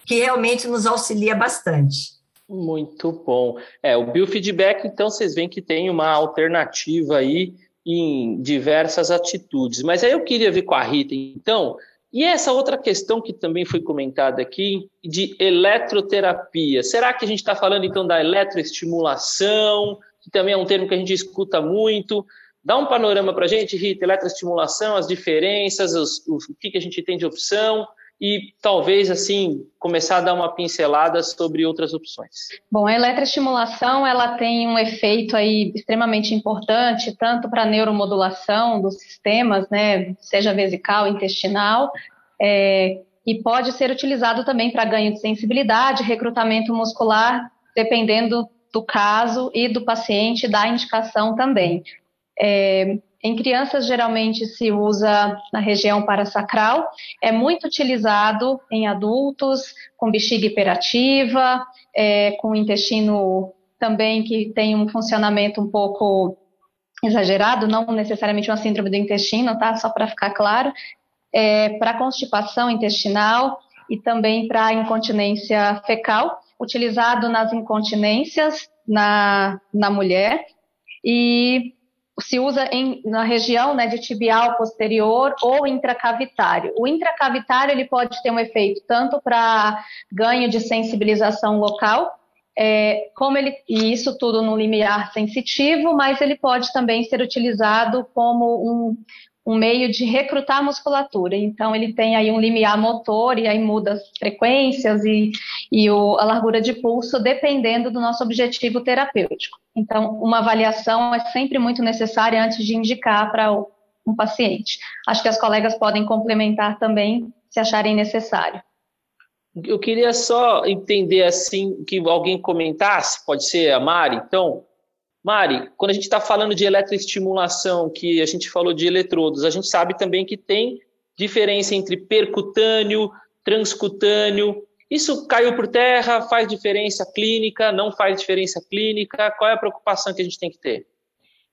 C: que realmente nos auxilia bastante.
A: Muito bom. É, o biofeedback, então, vocês veem que tem uma alternativa aí em diversas atitudes. Mas aí eu queria ver com a Rita, então, e essa outra questão que também foi comentada aqui, de eletroterapia. Será que a gente está falando então da eletroestimulação, que também é um termo que a gente escuta muito? Dá um panorama para a gente, Rita, eletroestimulação, as diferenças, os, o que, que a gente tem de opção e talvez assim começar a dar uma pincelada sobre outras opções.
B: Bom, a eletroestimulação ela tem um efeito aí extremamente importante tanto para a neuromodulação dos sistemas, né, seja vesical, intestinal, é, e pode ser utilizado também para ganho de sensibilidade, recrutamento muscular, dependendo do caso e do paciente, da indicação também. É, em crianças, geralmente se usa na região parasacral, é muito utilizado em adultos com bexiga hiperativa, é, com intestino também que tem um funcionamento um pouco exagerado, não necessariamente uma síndrome do intestino, tá? Só para ficar claro, é, para constipação intestinal e também para incontinência fecal, utilizado nas incontinências na, na mulher. E se usa em, na região né, de tibial posterior ou intracavitário. O intracavitário ele pode ter um efeito tanto para ganho de sensibilização local, é, como ele, e isso tudo no limiar sensitivo, mas ele pode também ser utilizado como um, um meio de recrutar musculatura. Então, ele tem aí um limiar motor e aí muda as frequências e, e o, a largura de pulso, dependendo do nosso objetivo terapêutico. Então, uma avaliação é sempre muito necessária antes de indicar para um paciente. Acho que as colegas podem complementar também, se acharem necessário.
A: Eu queria só entender assim que alguém comentasse, pode ser a Mari, então, Mari, quando a gente está falando de eletroestimulação, que a gente falou de eletrodos, a gente sabe também que tem diferença entre percutâneo, transcutâneo. Isso caiu por terra, faz diferença clínica, não faz diferença clínica? Qual é a preocupação que a gente tem que ter?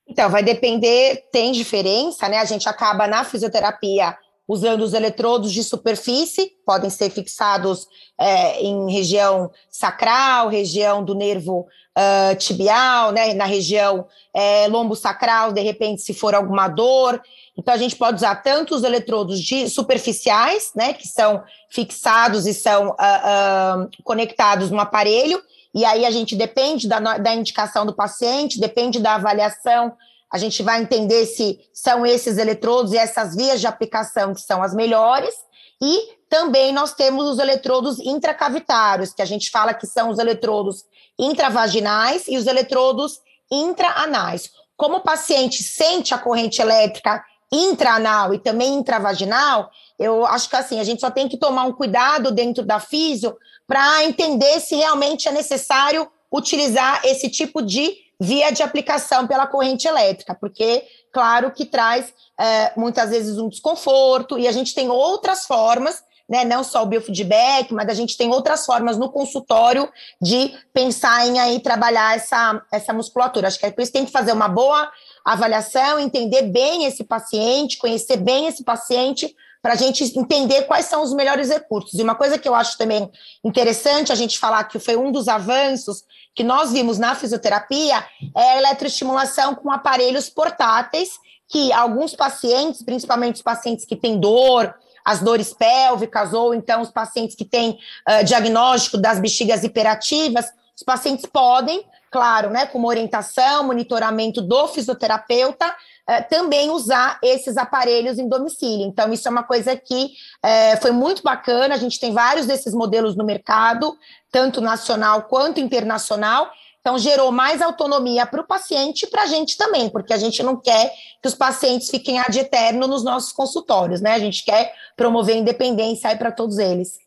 D: Então, vai depender, tem diferença, né? A gente acaba na fisioterapia usando os eletrodos de superfície, podem ser fixados é, em região sacral, região do nervo uh, tibial, né, na região é, lombo-sacral, de repente, se for alguma dor. Então, a gente pode usar tanto os eletrodos de superficiais, né, que são fixados e são uh, uh, conectados no aparelho, e aí a gente depende da, da indicação do paciente, depende da avaliação, a gente vai entender se são esses eletrodos e essas vias de aplicação que são as melhores. E também nós temos os eletrodos intracavitários, que a gente fala que são os eletrodos intravaginais e os eletrodos intraanais. Como o paciente sente a corrente elétrica intraanal e também intravaginal, eu acho que assim, a gente só tem que tomar um cuidado dentro da físio para entender se realmente é necessário utilizar esse tipo de via de aplicação pela corrente elétrica, porque, claro, que traz é, muitas vezes um desconforto, e a gente tem outras formas né, não só o biofeedback, mas a gente tem outras formas no consultório de pensar em aí trabalhar essa, essa musculatura. Acho que é por isso que tem que fazer uma boa avaliação, entender bem esse paciente, conhecer bem esse paciente, para a gente entender quais são os melhores recursos. E uma coisa que eu acho também interessante a gente falar que foi um dos avanços que nós vimos na fisioterapia é a eletroestimulação com aparelhos portáteis, que alguns pacientes, principalmente os pacientes que têm dor, as dores pélvicas, ou então os pacientes que têm uh, diagnóstico das bexigas hiperativas, os pacientes podem, claro, né, com uma orientação, monitoramento do fisioterapeuta, uh, também usar esses aparelhos em domicílio. Então, isso é uma coisa que uh, foi muito bacana. A gente tem vários desses modelos no mercado, tanto nacional quanto internacional, então, gerou mais autonomia para o paciente e para a gente também, porque a gente não quer que os pacientes fiquem ad eterno nos nossos consultórios, né? A gente quer promover independência para todos eles.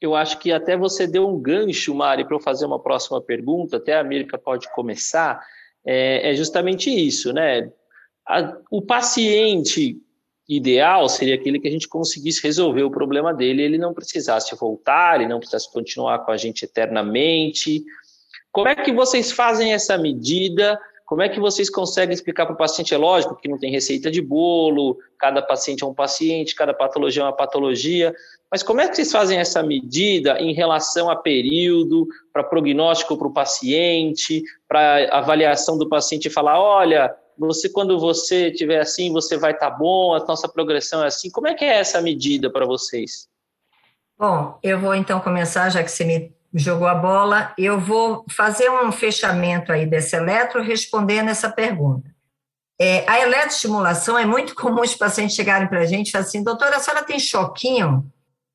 A: Eu acho que até você deu um gancho, Mari, para eu fazer uma próxima pergunta, até a América pode começar. É, é justamente isso, né? A, o paciente ideal seria aquele que a gente conseguisse resolver o problema dele, ele não precisasse voltar, ele não precisasse continuar com a gente eternamente, como é que vocês fazem essa medida? Como é que vocês conseguem explicar para o paciente? É lógico que não tem receita de bolo, cada paciente é um paciente, cada patologia é uma patologia, mas como é que vocês fazem essa medida em relação a período, para prognóstico para o paciente, para avaliação do paciente falar, olha, você quando você tiver assim, você vai estar tá bom, a nossa progressão é assim. Como é que é essa medida para vocês?
C: Bom, eu vou então começar, já que você me jogou a bola, eu vou fazer um fechamento aí desse eletro respondendo essa pergunta. É, a eletroestimulação é muito comum os pacientes chegarem para a gente e falarem assim, doutora, a senhora tem choquinho?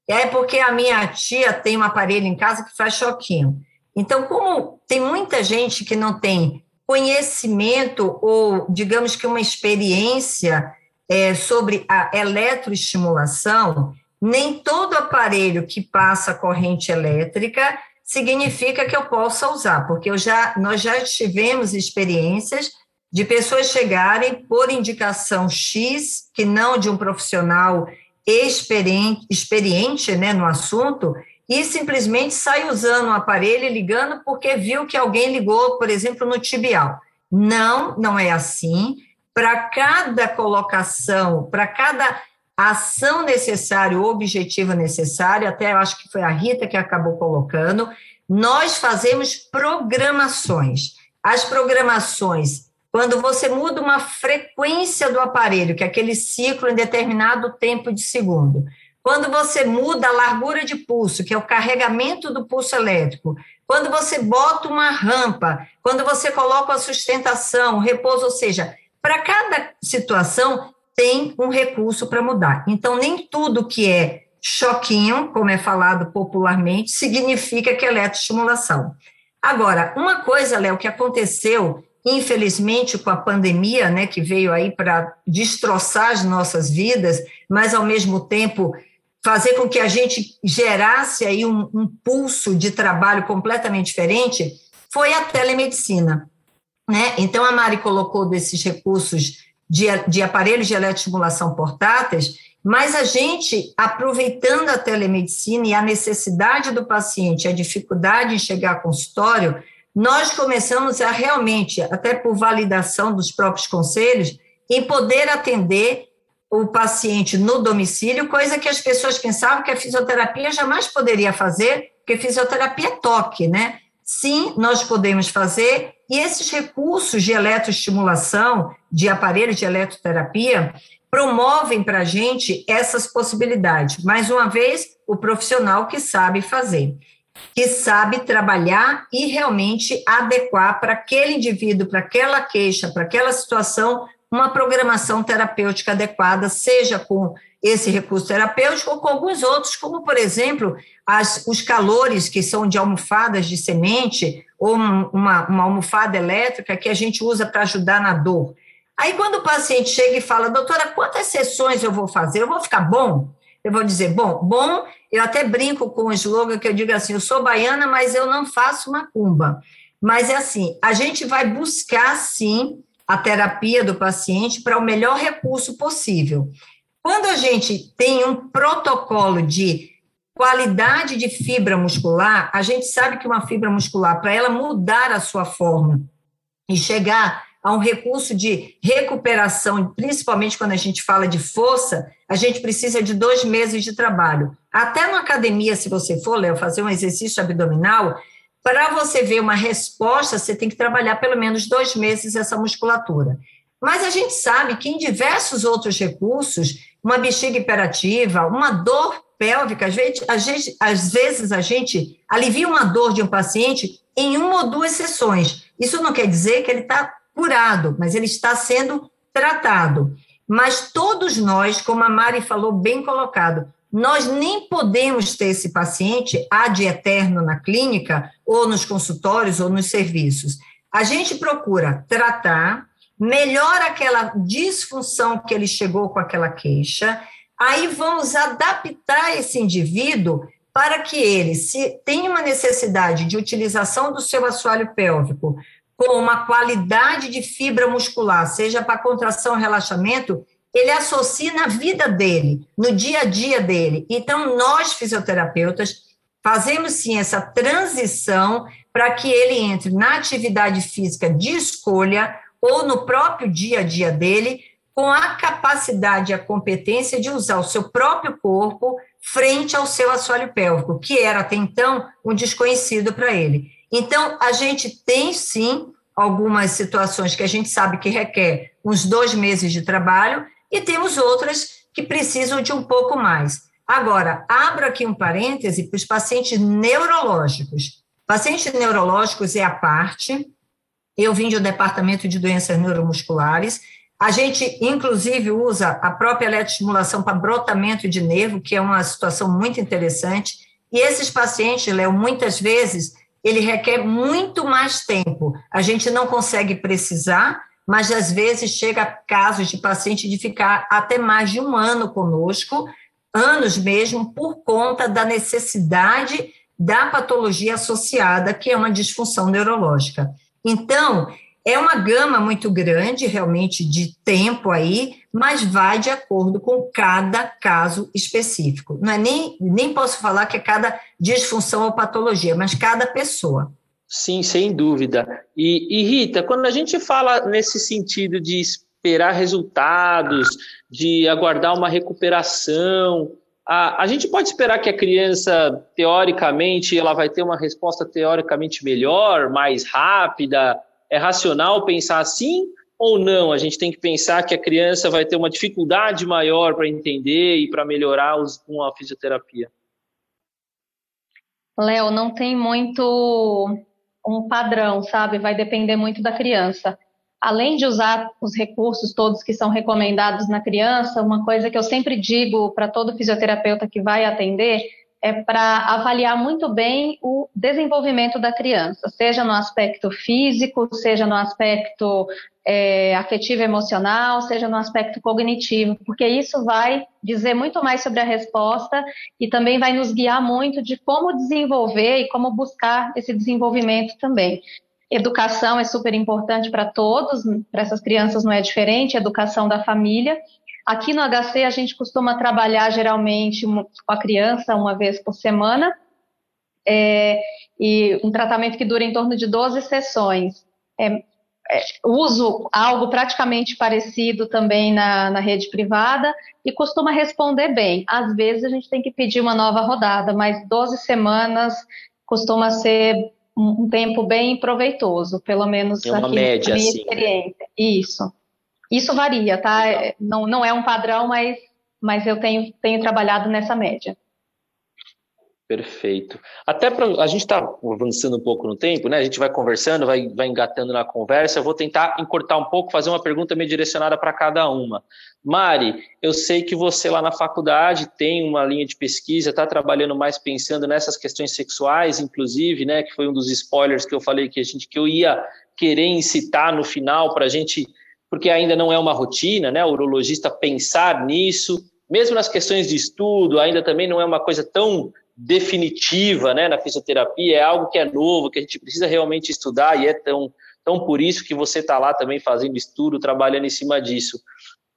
C: É porque a minha tia tem um aparelho em casa que faz choquinho. Então, como tem muita gente que não tem conhecimento ou, digamos que uma experiência é, sobre a eletroestimulação, nem todo aparelho que passa corrente elétrica significa que eu possa usar, porque eu já, nós já tivemos experiências de pessoas chegarem por indicação X, que não de um profissional experiente, experiente né, no assunto, e simplesmente sai usando o aparelho ligando porque viu que alguém ligou, por exemplo, no tibial. Não, não é assim. Para cada colocação, para cada ação necessária, o objetivo necessário, até eu acho que foi a Rita que acabou colocando, nós fazemos programações. As programações, quando você muda uma frequência do aparelho, que é aquele ciclo em determinado tempo de segundo, quando você muda a largura de pulso, que é o carregamento do pulso elétrico, quando você bota uma rampa, quando você coloca a sustentação, repouso, ou seja, para cada situação tem um recurso para mudar. Então, nem tudo que é choquinho, como é falado popularmente, significa que é eletroestimulação. Agora, uma coisa, Léo, que aconteceu, infelizmente, com a pandemia, né, que veio aí para destroçar as nossas vidas, mas, ao mesmo tempo, fazer com que a gente gerasse aí um, um pulso de trabalho completamente diferente, foi a telemedicina. Né? Então, a Mari colocou desses recursos de, de aparelhos de eletroestimulação portáteis, mas a gente, aproveitando a telemedicina e a necessidade do paciente, a dificuldade em chegar ao consultório, nós começamos a realmente, até por validação dos próprios conselhos, em poder atender o paciente no domicílio, coisa que as pessoas pensavam que a fisioterapia jamais poderia fazer, porque fisioterapia é toque, né? Sim, nós podemos fazer, e esses recursos de eletroestimulação, de aparelhos de eletroterapia, promovem para a gente essas possibilidades. Mais uma vez, o profissional que sabe fazer, que sabe trabalhar e realmente adequar para aquele indivíduo, para aquela queixa, para aquela situação, uma programação terapêutica adequada, seja com esse recurso terapêutico ou com alguns outros, como, por exemplo, as, os calores que são de almofadas de semente ou uma, uma almofada elétrica que a gente usa para ajudar na dor. Aí, quando o paciente chega e fala, doutora, quantas sessões eu vou fazer? Eu vou ficar bom? Eu vou dizer, bom, bom, eu até brinco com o slogan que eu digo assim, eu sou baiana, mas eu não faço macumba. Mas é assim, a gente vai buscar, sim, a terapia do paciente para o melhor recurso possível. Quando a gente tem um protocolo de qualidade de fibra muscular, a gente sabe que uma fibra muscular, para ela mudar a sua forma e chegar a um recurso de recuperação, principalmente quando a gente fala de força, a gente precisa de dois meses de trabalho. Até na academia, se você for, Léo, fazer um exercício abdominal, para você ver uma resposta, você tem que trabalhar pelo menos dois meses essa musculatura. Mas a gente sabe que em diversos outros recursos, uma bexiga hiperativa, uma dor pélvica, às vezes, às vezes, às vezes a gente alivia uma dor de um paciente em uma ou duas sessões. Isso não quer dizer que ele está curado, mas ele está sendo tratado. Mas todos nós, como a Mari falou, bem colocado, nós nem podemos ter esse paciente ad eterno na clínica, ou nos consultórios, ou nos serviços. A gente procura tratar, melhora aquela disfunção que ele chegou com aquela queixa, aí vamos adaptar esse indivíduo para que ele, se tem uma necessidade de utilização do seu assoalho pélvico com uma qualidade de fibra muscular, seja para contração relaxamento, ele associa na vida dele, no dia a dia dele. Então, nós, fisioterapeutas, fazemos sim essa transição para que ele entre na atividade física de escolha ou no próprio dia a dia dele, com a capacidade e a competência de usar o seu próprio corpo frente ao seu assoalho pélvico, que era até então um desconhecido para ele. Então, a gente tem sim algumas situações que a gente sabe que requer uns dois meses de trabalho, e temos outras que precisam de um pouco mais. Agora, abro aqui um parêntese para os pacientes neurológicos. Pacientes neurológicos é a parte. Eu vim de um departamento de doenças neuromusculares. A gente, inclusive, usa a própria eletroestimulação para brotamento de nervo, que é uma situação muito interessante. E esses pacientes, Léo, muitas vezes ele requer muito mais tempo. A gente não consegue precisar, mas às vezes chega casos de paciente de ficar até mais de um ano conosco, anos mesmo, por conta da necessidade da patologia associada, que é uma disfunção neurológica. Então, é uma gama muito grande, realmente, de tempo aí, mas vai de acordo com cada caso específico. Não é nem, nem posso falar que é cada disfunção ou patologia, mas cada pessoa.
A: Sim, sem dúvida. E, e Rita, quando a gente fala nesse sentido de esperar resultados, de aguardar uma recuperação, a, a gente pode esperar que a criança, teoricamente, ela vai ter uma resposta teoricamente melhor, mais rápida, é racional pensar assim ou não? A gente tem que pensar que a criança vai ter uma dificuldade maior para entender e para melhorar os, com a fisioterapia.
B: Léo, não tem muito um padrão, sabe? Vai depender muito da criança. Além de usar os recursos todos que são recomendados na criança, uma coisa que eu sempre digo para todo fisioterapeuta que vai atender é para avaliar muito bem o desenvolvimento da criança, seja no aspecto físico, seja no aspecto é, afetivo emocional, seja no aspecto cognitivo, porque isso vai dizer muito mais sobre a resposta e também vai nos guiar muito de como desenvolver e como buscar esse desenvolvimento também. Educação é super importante para todos, para essas crianças não é diferente, educação da família, Aqui no HC a gente costuma trabalhar geralmente com a criança uma vez por semana, é, e um tratamento que dura em torno de 12 sessões. É, é, uso algo praticamente parecido também na, na rede privada e costuma responder bem. Às vezes a gente tem que pedir uma nova rodada, mas 12 semanas costuma ser um, um tempo bem proveitoso, pelo menos
A: é uma aqui média,
B: na minha
A: assim.
B: experiência. Isso. Isso varia, tá? Não, não é um padrão, mas, mas eu tenho, tenho trabalhado nessa média.
A: Perfeito. Até para a gente está avançando um pouco no tempo, né? A gente vai conversando, vai, vai engatando na conversa. Eu vou tentar encurtar um pouco, fazer uma pergunta meio direcionada para cada uma. Mari, eu sei que você lá na faculdade tem uma linha de pesquisa, está trabalhando mais pensando nessas questões sexuais, inclusive, né? Que foi um dos spoilers que eu falei que a gente que eu ia querer incitar no final para a gente, porque ainda não é uma rotina, né? O urologista pensar nisso, mesmo nas questões de estudo, ainda também não é uma coisa tão definitiva né, na fisioterapia, é algo que é novo, que a gente precisa realmente estudar e é tão, tão por isso que você está lá também fazendo estudo, trabalhando em cima disso.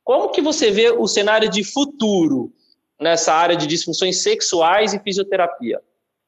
A: Como que você vê o cenário de futuro nessa área de disfunções sexuais e fisioterapia?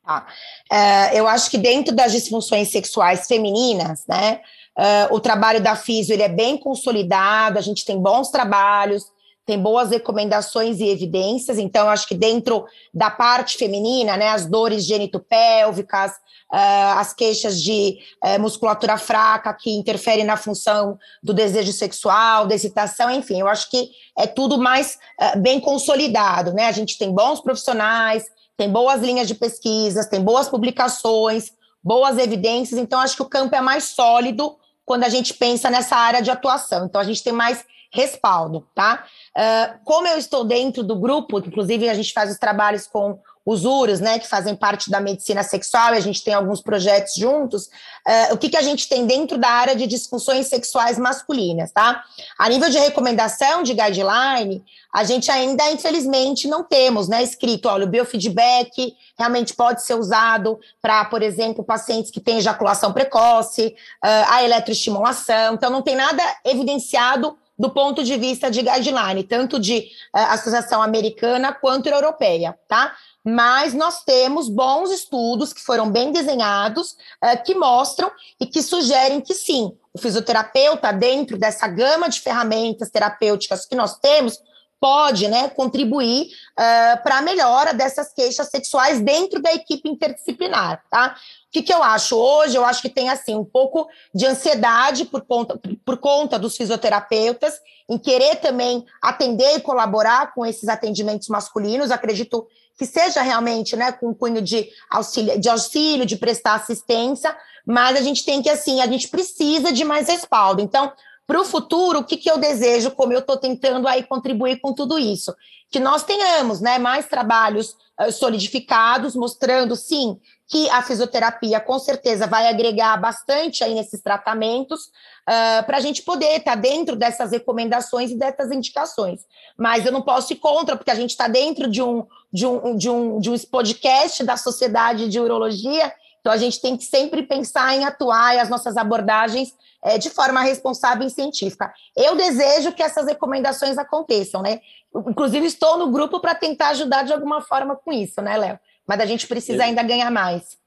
D: Ah, é, eu acho que dentro das disfunções sexuais femininas, né, uh, o trabalho da fisio ele é bem consolidado, a gente tem bons trabalhos, tem boas recomendações e evidências, então acho que dentro da parte feminina, né, as dores genitopélvicas, uh, as queixas de uh, musculatura fraca que interferem na função do desejo sexual, da excitação, enfim, eu acho que é tudo mais uh, bem consolidado, né, a gente tem bons profissionais, tem boas linhas de pesquisas, tem boas publicações, boas evidências, então acho que o campo é mais sólido quando a gente pensa nessa área de atuação, então a gente tem mais respaldo, tá? Uh, como eu estou dentro do grupo, inclusive a gente faz os trabalhos com os né, que fazem parte da medicina sexual, e a gente tem alguns projetos juntos, uh, o que, que a gente tem dentro da área de disfunções sexuais masculinas, tá? A nível de recomendação de guideline, a gente ainda, infelizmente, não temos, né, escrito, olha, o biofeedback realmente pode ser usado para, por exemplo, pacientes que têm ejaculação precoce, uh, a eletroestimulação, então não tem nada evidenciado do ponto de vista de guideline, tanto de uh, associação americana quanto europeia, tá? Mas nós temos bons estudos que foram bem desenhados, uh, que mostram e que sugerem que sim, o fisioterapeuta, dentro dessa gama de ferramentas terapêuticas que nós temos, pode né, contribuir uh, para a melhora dessas queixas sexuais dentro da equipe interdisciplinar, tá? Que, que eu acho hoje? Eu acho que tem assim um pouco de ansiedade por conta, por conta dos fisioterapeutas em querer também atender e colaborar com esses atendimentos masculinos. Acredito que seja realmente né, com um cunho de auxílio, de auxílio, de prestar assistência, mas a gente tem que, assim, a gente precisa de mais respaldo. Então, para o futuro, o que, que eu desejo, como eu estou tentando aí contribuir com tudo isso? Que nós tenhamos né, mais trabalhos uh, solidificados, mostrando, sim, que a fisioterapia com certeza vai agregar bastante aí nesses tratamentos, uh, para a gente poder estar tá dentro dessas recomendações e dessas indicações. Mas eu não posso ir contra, porque a gente está dentro de um, de, um, de, um, de um podcast da Sociedade de Urologia, então a gente tem que sempre pensar em atuar e as nossas abordagens é, de forma responsável e científica. Eu desejo que essas recomendações aconteçam, né? Inclusive, estou no grupo para tentar ajudar de alguma forma com isso, né, Léo? Mas a gente precisa ainda ganhar mais.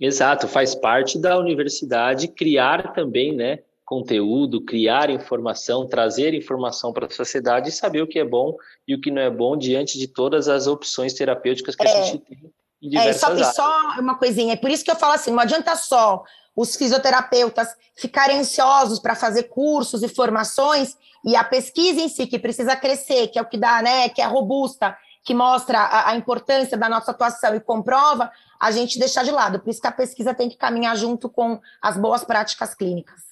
A: Exato, faz parte da universidade criar também, né? Conteúdo, criar informação, trazer informação para a sociedade e saber o que é bom e o que não é bom diante de todas as opções terapêuticas que é, a gente tem em diversas é, só, áreas.
D: só uma coisinha, é por isso que eu falo assim, não adianta só os fisioterapeutas ficarem ansiosos para fazer cursos e formações, e a pesquisa em si, que precisa crescer, que é o que dá, né, que é robusta, que mostra a, a importância da nossa atuação e comprova, a gente deixar de lado. Por isso que a pesquisa tem que caminhar junto com as boas práticas clínicas.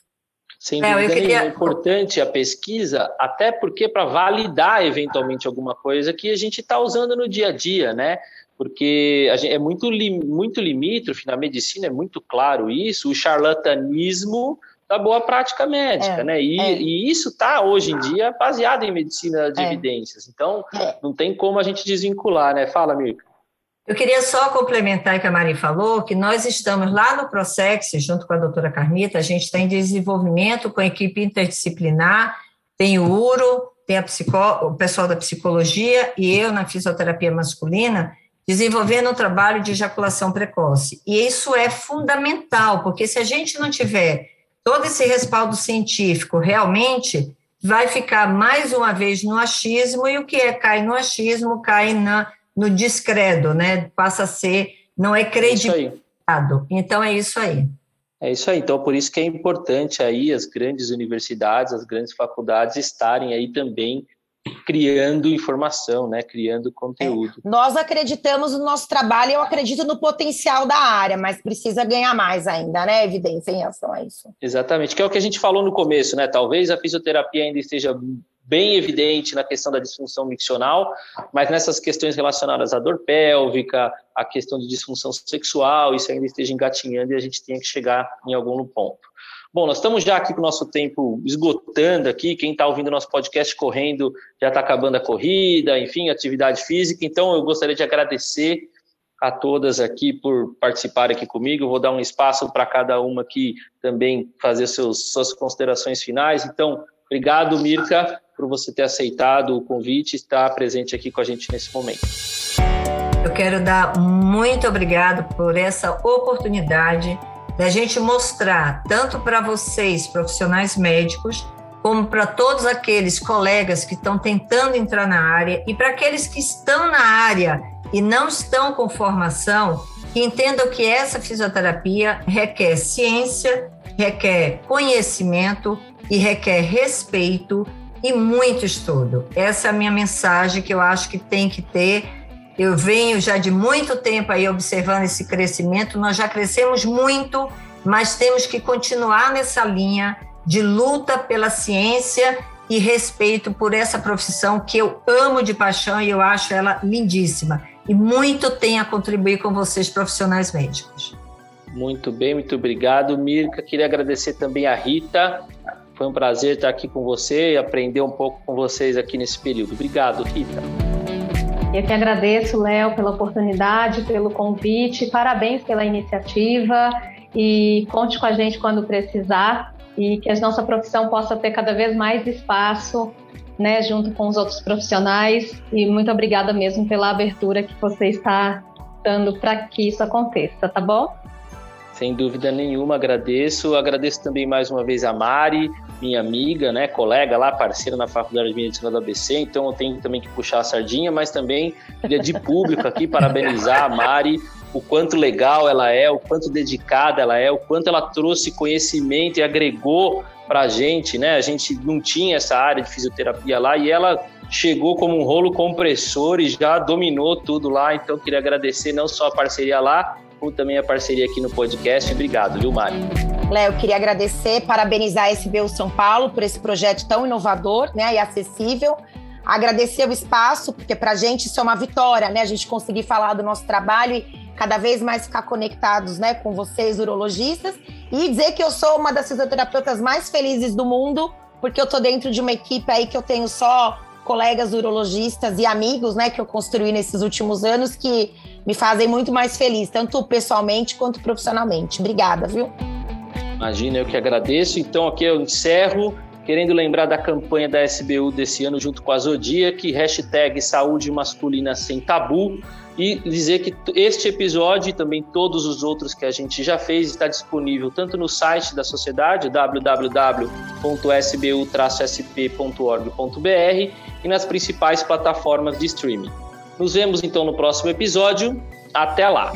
A: Sem é, dúvida queria... é importante a pesquisa, até porque para validar eventualmente alguma coisa que a gente está usando no dia a dia, né? porque gente, é muito, muito limítrofe, na medicina é muito claro isso, o charlatanismo da boa prática médica, é, né? E, é. e isso está hoje em dia baseado em medicina de é. evidências. Então, é. não tem como a gente desvincular, né? Fala, Mirka.
C: Eu queria só complementar o que a Mari falou, que nós estamos lá no Prosex, junto com a doutora Carmita, a gente está em desenvolvimento com a equipe interdisciplinar, tem o URO, tem o pessoal da psicologia e eu na fisioterapia masculina, desenvolvendo um trabalho de ejaculação precoce. E isso é fundamental, porque se a gente não tiver todo esse respaldo científico, realmente vai ficar mais uma vez no achismo, e o que é cai no achismo cai na, no descredo, né? Passa a ser, não é credibilizado. Então é isso aí.
A: É isso aí. Então, por isso que é importante aí as grandes universidades, as grandes faculdades estarem aí também criando informação, né? Criando conteúdo.
D: É. Nós acreditamos no nosso trabalho, eu acredito no potencial da área, mas precisa ganhar mais ainda, né? Evidência em relação a isso.
A: Exatamente, que é o que a gente falou no começo, né? Talvez a fisioterapia ainda esteja bem evidente na questão da disfunção miccional, mas nessas questões relacionadas à dor pélvica, à questão de disfunção sexual, isso ainda esteja engatinhando e a gente tem que chegar em algum ponto. Bom, nós estamos já aqui com o nosso tempo esgotando aqui. Quem está ouvindo nosso podcast correndo já está acabando a corrida, enfim, atividade física. Então, eu gostaria de agradecer a todas aqui por participar aqui comigo. Vou dar um espaço para cada uma aqui também fazer seus, suas considerações finais. Então, obrigado, Mirka, por você ter aceitado o convite e estar presente aqui com a gente nesse momento.
C: Eu quero dar muito obrigado por essa oportunidade da gente mostrar, tanto para vocês, profissionais médicos, como para todos aqueles colegas que estão tentando entrar na área e para aqueles que estão na área e não estão com formação, que entendam que essa fisioterapia requer ciência, requer conhecimento e requer respeito e muito estudo. Essa é a minha mensagem que eu acho que tem que ter eu venho já de muito tempo aí observando esse crescimento, nós já crescemos muito, mas temos que continuar nessa linha de luta pela ciência e respeito por essa profissão que eu amo de paixão e eu acho ela lindíssima. E muito tem a contribuir com vocês, profissionais médicos.
A: Muito bem, muito obrigado, Mirka. Queria agradecer também a Rita. Foi um prazer estar aqui com você e aprender um pouco com vocês aqui nesse período. Obrigado, Rita.
B: Eu que agradeço, Léo, pela oportunidade, pelo convite, parabéns pela iniciativa e conte com a gente quando precisar e que a nossa profissão possa ter cada vez mais espaço, né, junto com os outros profissionais. E muito obrigada mesmo pela abertura que você está dando para que isso aconteça, tá bom?
A: Sem dúvida nenhuma, agradeço. Agradeço também mais uma vez a Mari, minha amiga, né, colega lá, parceira na Faculdade de Medicina da ABC, então eu tenho também que puxar a sardinha, mas também queria de público aqui parabenizar a Mari, o quanto legal ela é, o quanto dedicada ela é, o quanto ela trouxe conhecimento e agregou para a gente, né? A gente não tinha essa área de fisioterapia lá e ela chegou como um rolo compressor e já dominou tudo lá. Então, queria agradecer não só a parceria lá, como também a parceria aqui no podcast. Obrigado, viu, Mari?
D: Léo, queria agradecer, parabenizar a SBU São Paulo por esse projeto tão inovador né, e acessível. Agradecer o espaço, porque para a gente isso é uma vitória, né? A gente conseguir falar do nosso trabalho e cada vez mais ficar conectados né, com vocês, urologistas. E dizer que eu sou uma das fisioterapeutas mais felizes do mundo, porque eu estou dentro de uma equipe aí que eu tenho só colegas urologistas e amigos, né, que eu construí nesses últimos anos que me fazem muito mais feliz, tanto pessoalmente quanto profissionalmente. Obrigada, viu?
A: Imagina, eu que agradeço. Então, aqui eu encerro, querendo lembrar da campanha da SBU desse ano junto com a Zodiac, hashtag Saúde Masculina Sem Tabu, e dizer que este episódio e também todos os outros que a gente já fez está disponível tanto no site da sociedade, www.sbu-sp.org.br e nas principais plataformas de streaming. Nos vemos então no próximo episódio. Até lá!